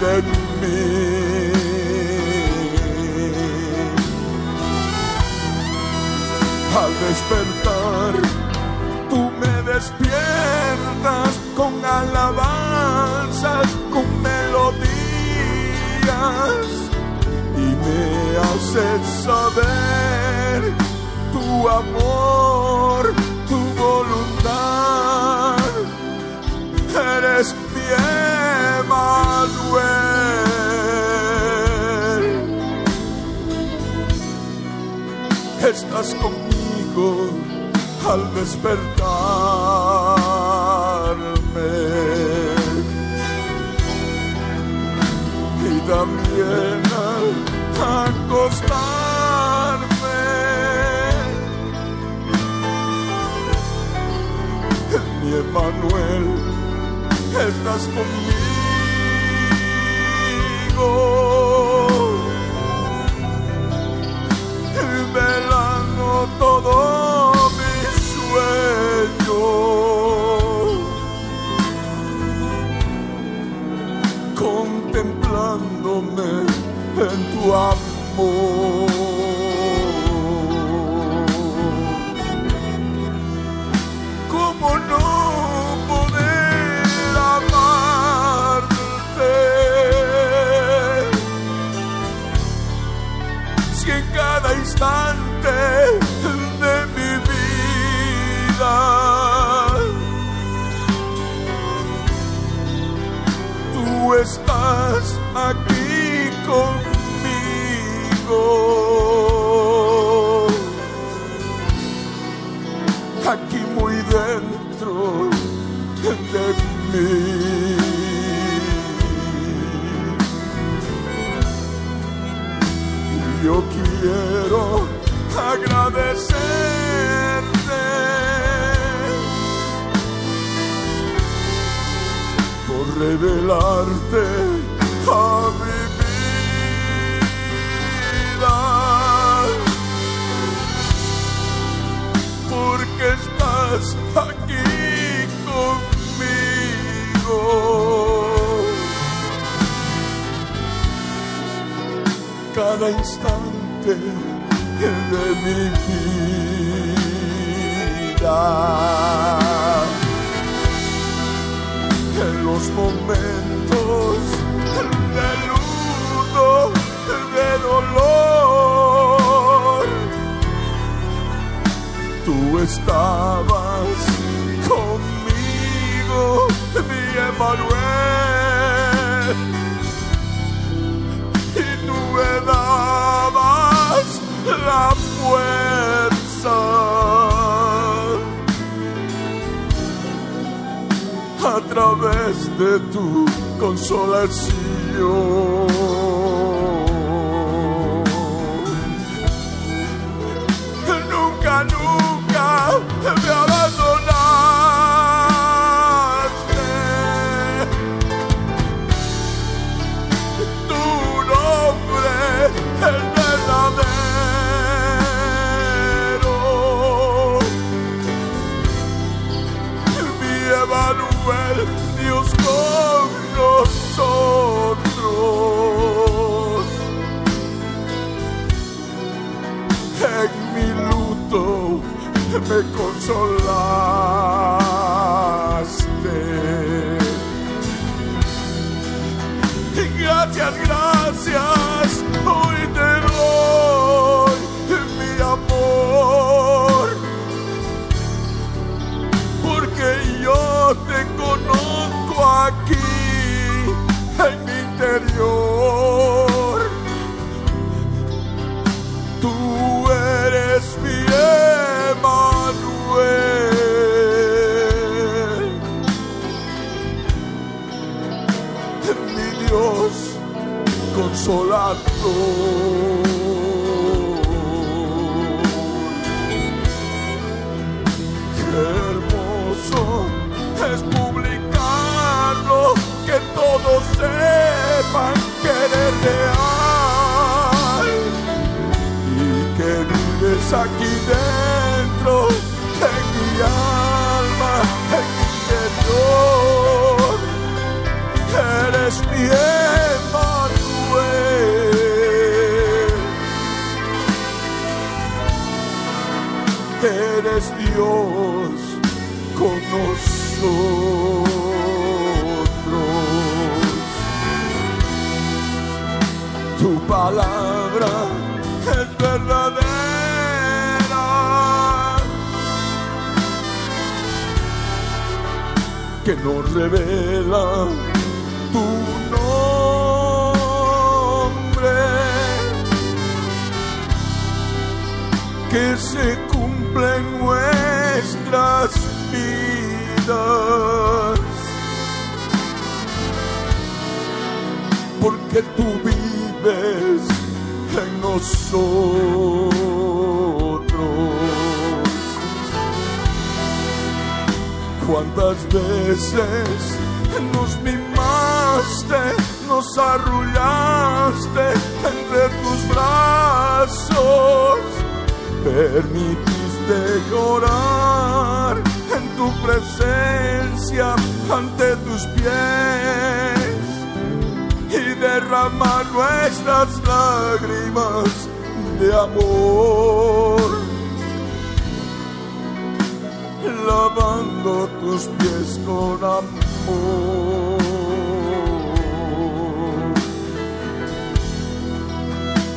de mí. Al despertar, tú me despiertas con alabanzas, con melodías me haces saber tu amor, tu voluntad. Eres mi Emanuel. Estás conmigo al despertarme. Acostarme. Mi Emanuel, estás conmigo. Cada agradecerte por revelarte a mi vida. Porque estás aquí conmigo. Cada instante de mi vida en los momentos de luto, de dolor. Tú estabas conmigo, mi Emanuel, y me dabas la fuerza. a través de tu consolación. Nunca, nunca Oh. Eres Dios con nosotros. Tu palabra es verdadera. Que nos revela tu nombre. Que se en nuestras vidas. Porque tú vives en nosotros. Cuántas veces nos mimaste, nos arrullaste entre tus brazos, permitiste llorar en tu presencia ante tus pies y derramar nuestras lágrimas de amor, lavando tus pies con amor.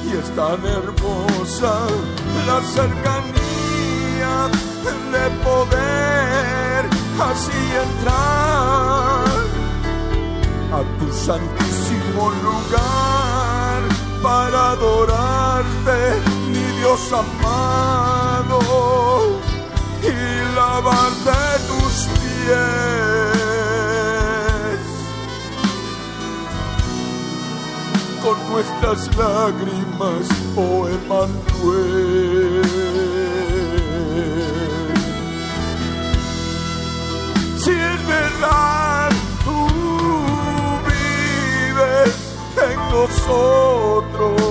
Y es tan hermosa la cercanía de poder así entrar a tu santísimo lugar para adorarte, mi Dios amado, y lavarte tus pies con nuestras lágrimas, oh Emanuel. Es verdad, tú vives en nosotros.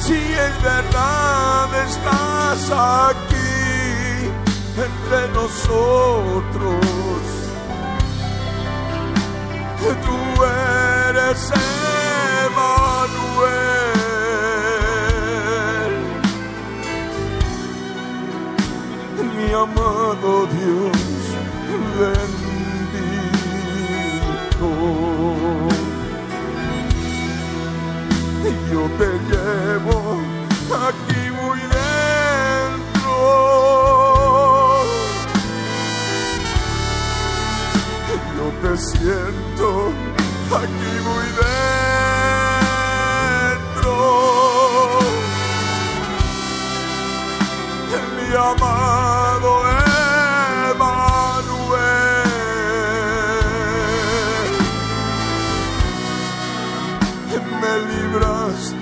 Si es verdad, estás aquí entre nosotros. Tú eres Emanuel mi amado Dios bendito. Yo te llevo aquí muy dentro. Yo te siento aquí muy dentro. mi amado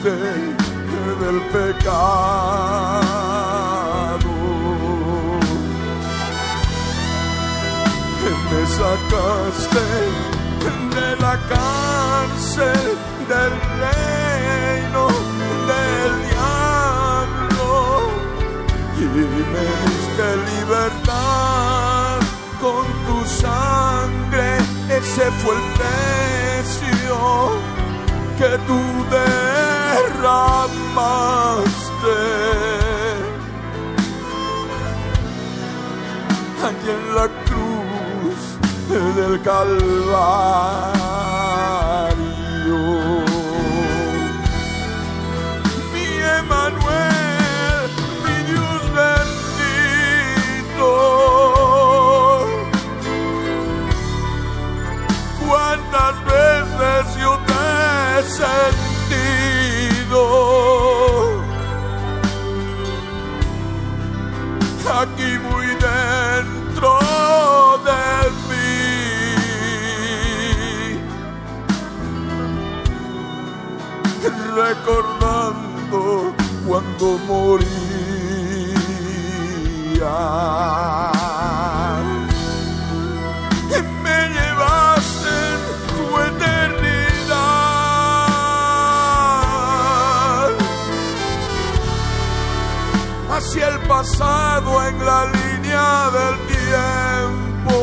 del pecado, me sacaste de la cárcel del reino del diablo. Y me diste libertad con tu sangre. Ese fue el precio que tú derramaste. allí en la cruz del Calvario. Mi Emanuel, mi Dios bendito. cuántas veces yo te aquí muy dentro de mí. Recordando cuando morías pasado en la línea del tiempo.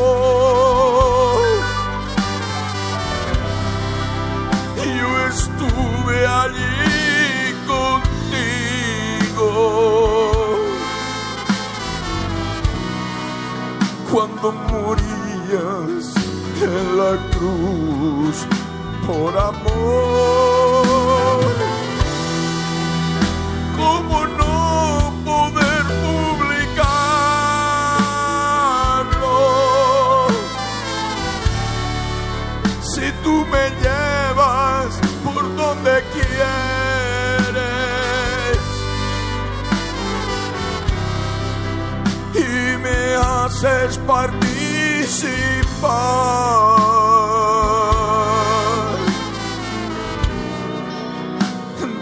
Yo estuve allí contigo cuando morías en la cruz por amor. Haces participar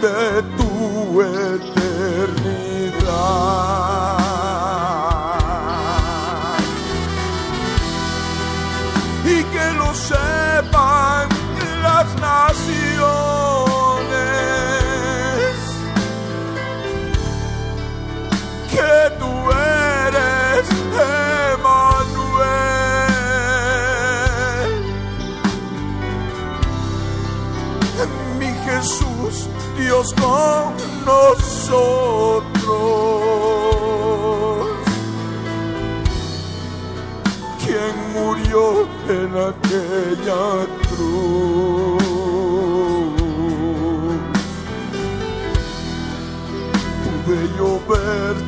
de tu Dios con nosotros. Quien murió en aquella cruz. pude yo verte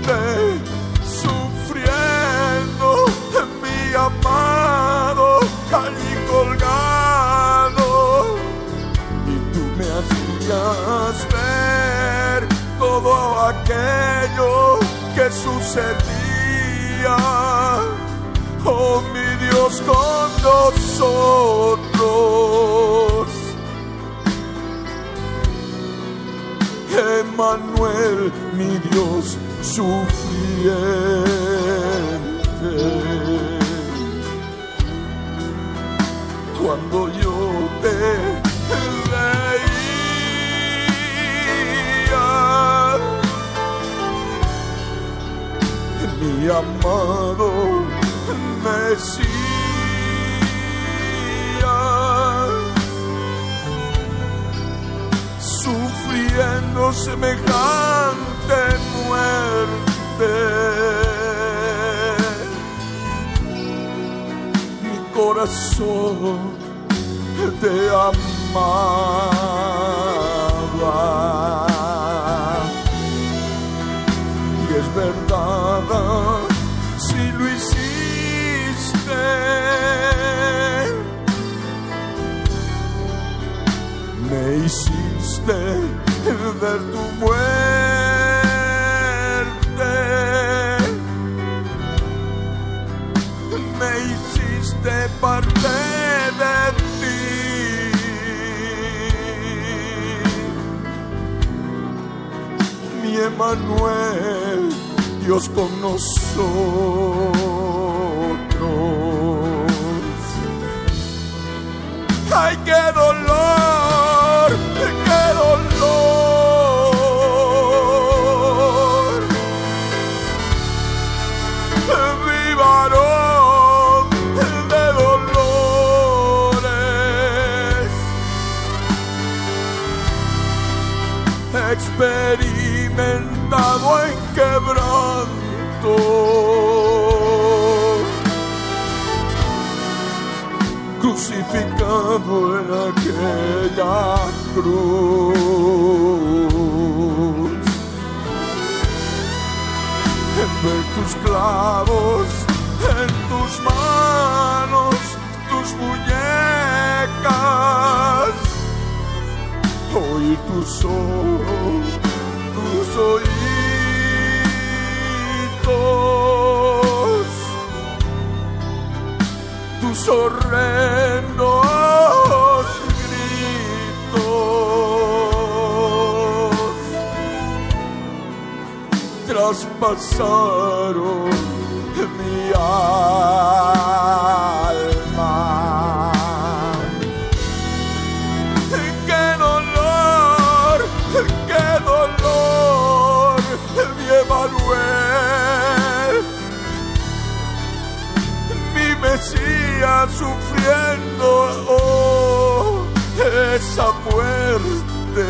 aquello que sucedía. Oh mi Dios con nosotros. Emanuel, mi Dios sufriente. Cuando yo mi amado Mesías sufriendo semejante muerte. Mi corazón te amaba. Hiciste ver tu muerte, me hiciste parte de ti. Mi Emanuel, Dios con nosotros. ¡Ay, qué dolor! Experimentado en quebranto. Crucificado en aquella cruz. En ver tus clavos oír tus ojos, tus oídos, tus horrendos gritos traspasaron mi alma. Sufriendo oh, esa muerte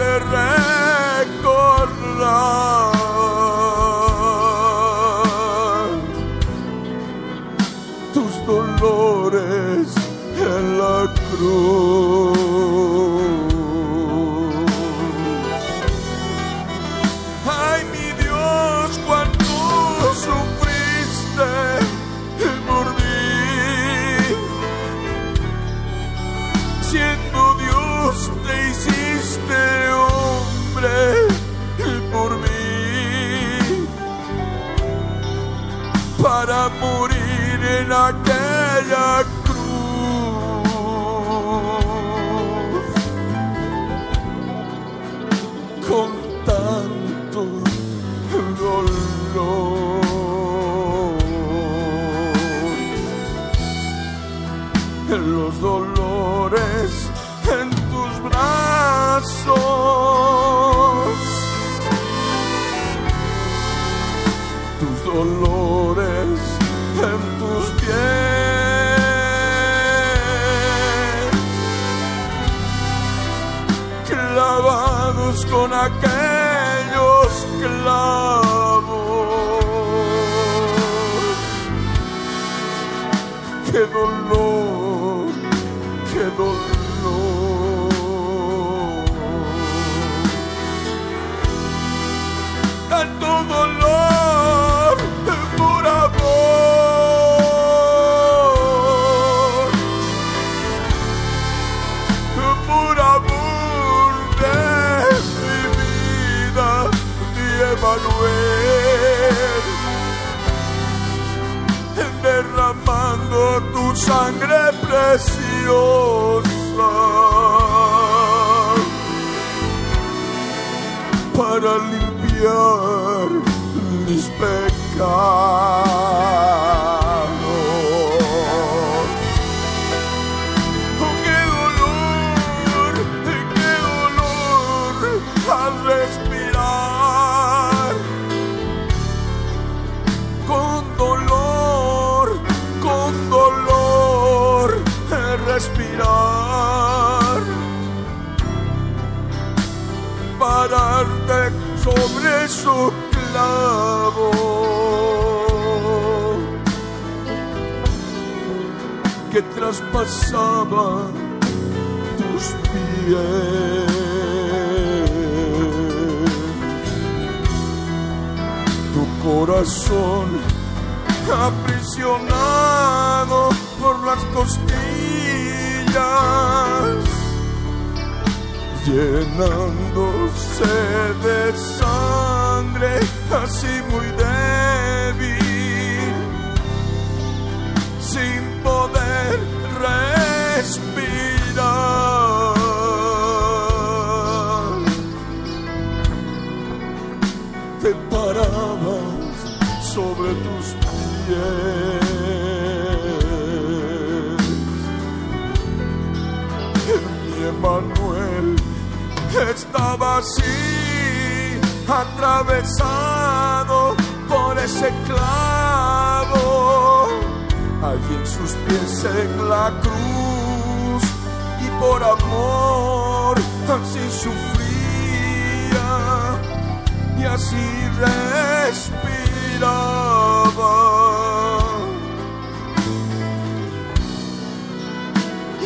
hace recordar en aquella cruz con tanto dolor. Los dolores clavos. Qué dolor, preciosa para limpiar mis pecados. Traspasaba tus pies. Tu corazón aprisionado por las costillas, llenándose de sangre así muy débil tus pies. Mi Emanuel estaba así, atravesado por ese clavo, allí en sus pies en la cruz, y por amor así sufría, y así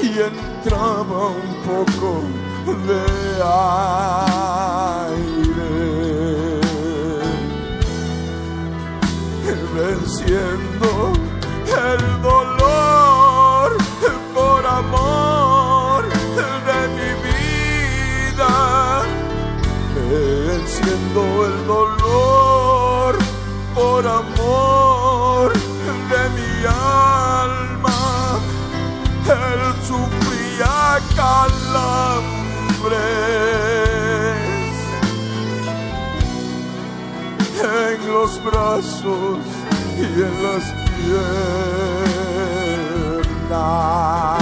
Y entraba un poco de aire, venciendo el brazos y en las piernas.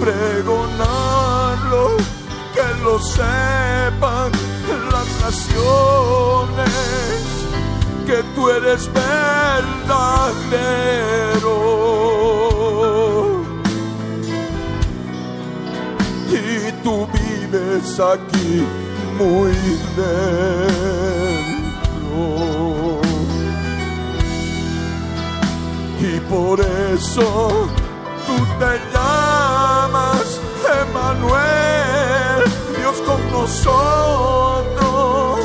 Pregonarlo, que lo sepan las naciones? que tú eres verdadero. Y tú vives aquí muy dentro. Y por eso nosotros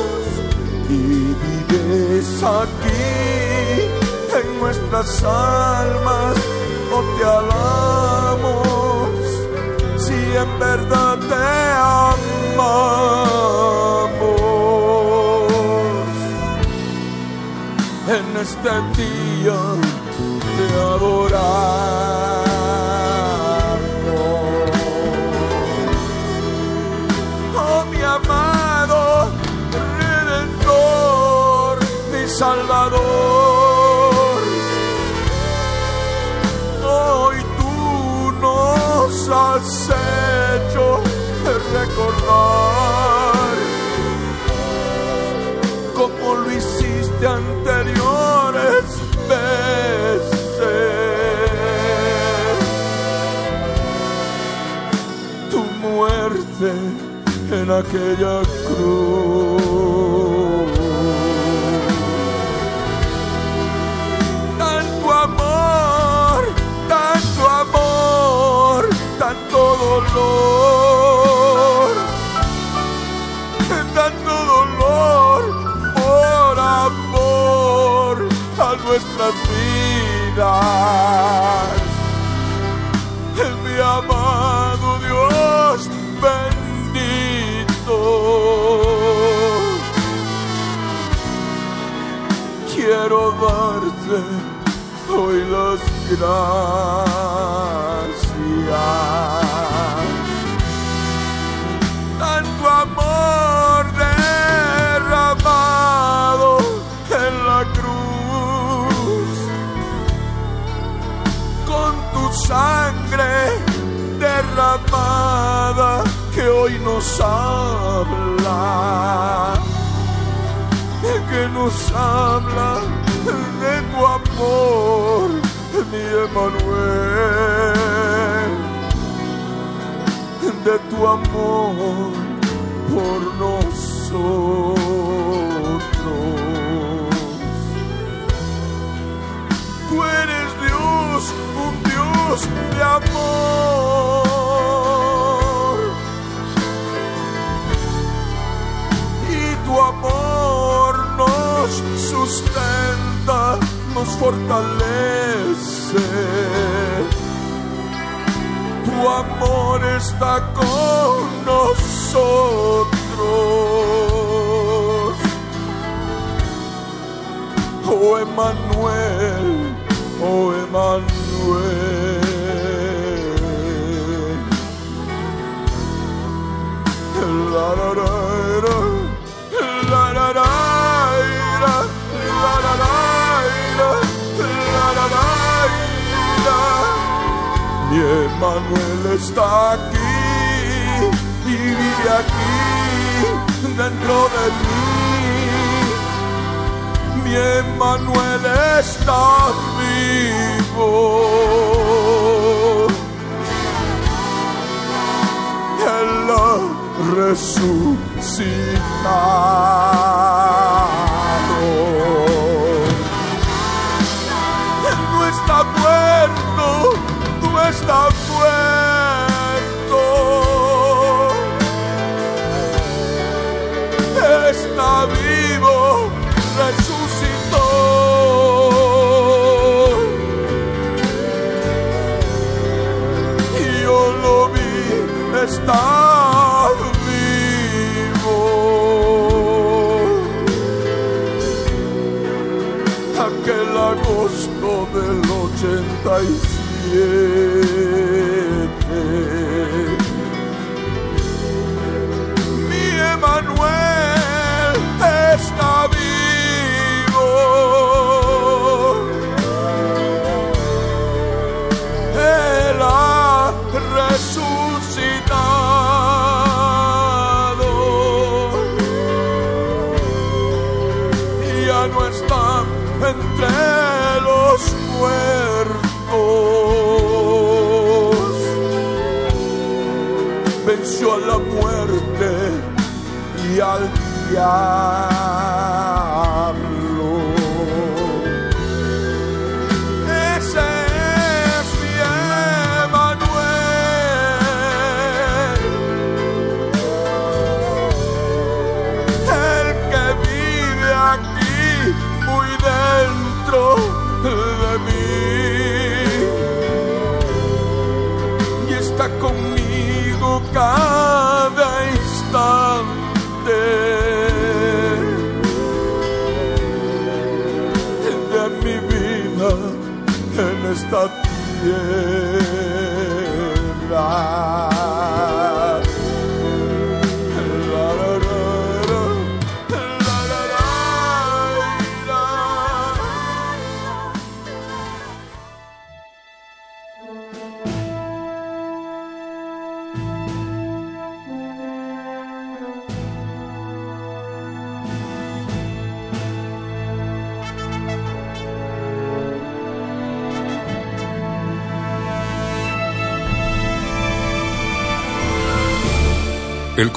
y vives aquí en nuestras almas, oh te alabamos, si en verdad te amamos. En este día te adoramos. Salvador. Hoy tú nos has hecho recordar como lo hiciste anteriores veces. Tu muerte en aquella cruz. Dolor, tanto dolor por amor a nuestras vidas. Mi amado Dios bendito. Quiero darte hoy las gracias. Sangre derramada que hoy nos habla, que nos habla de tu amor, mi Emanuel, de tu amor por nosotros. Y tu amor nos sustenta, nos fortalece. Tu amor está con nosotros. Oh Emanuel, oh Emanuel. Mi Emanuel está aquí y vive aquí dentro de mí. Mi Emanuel está vivo. Él resucitado. Él no está muerto, está muerto. Está vivo, resucitó. Y yo lo vi, está vivo. Aquel agosto del 87. Emanuel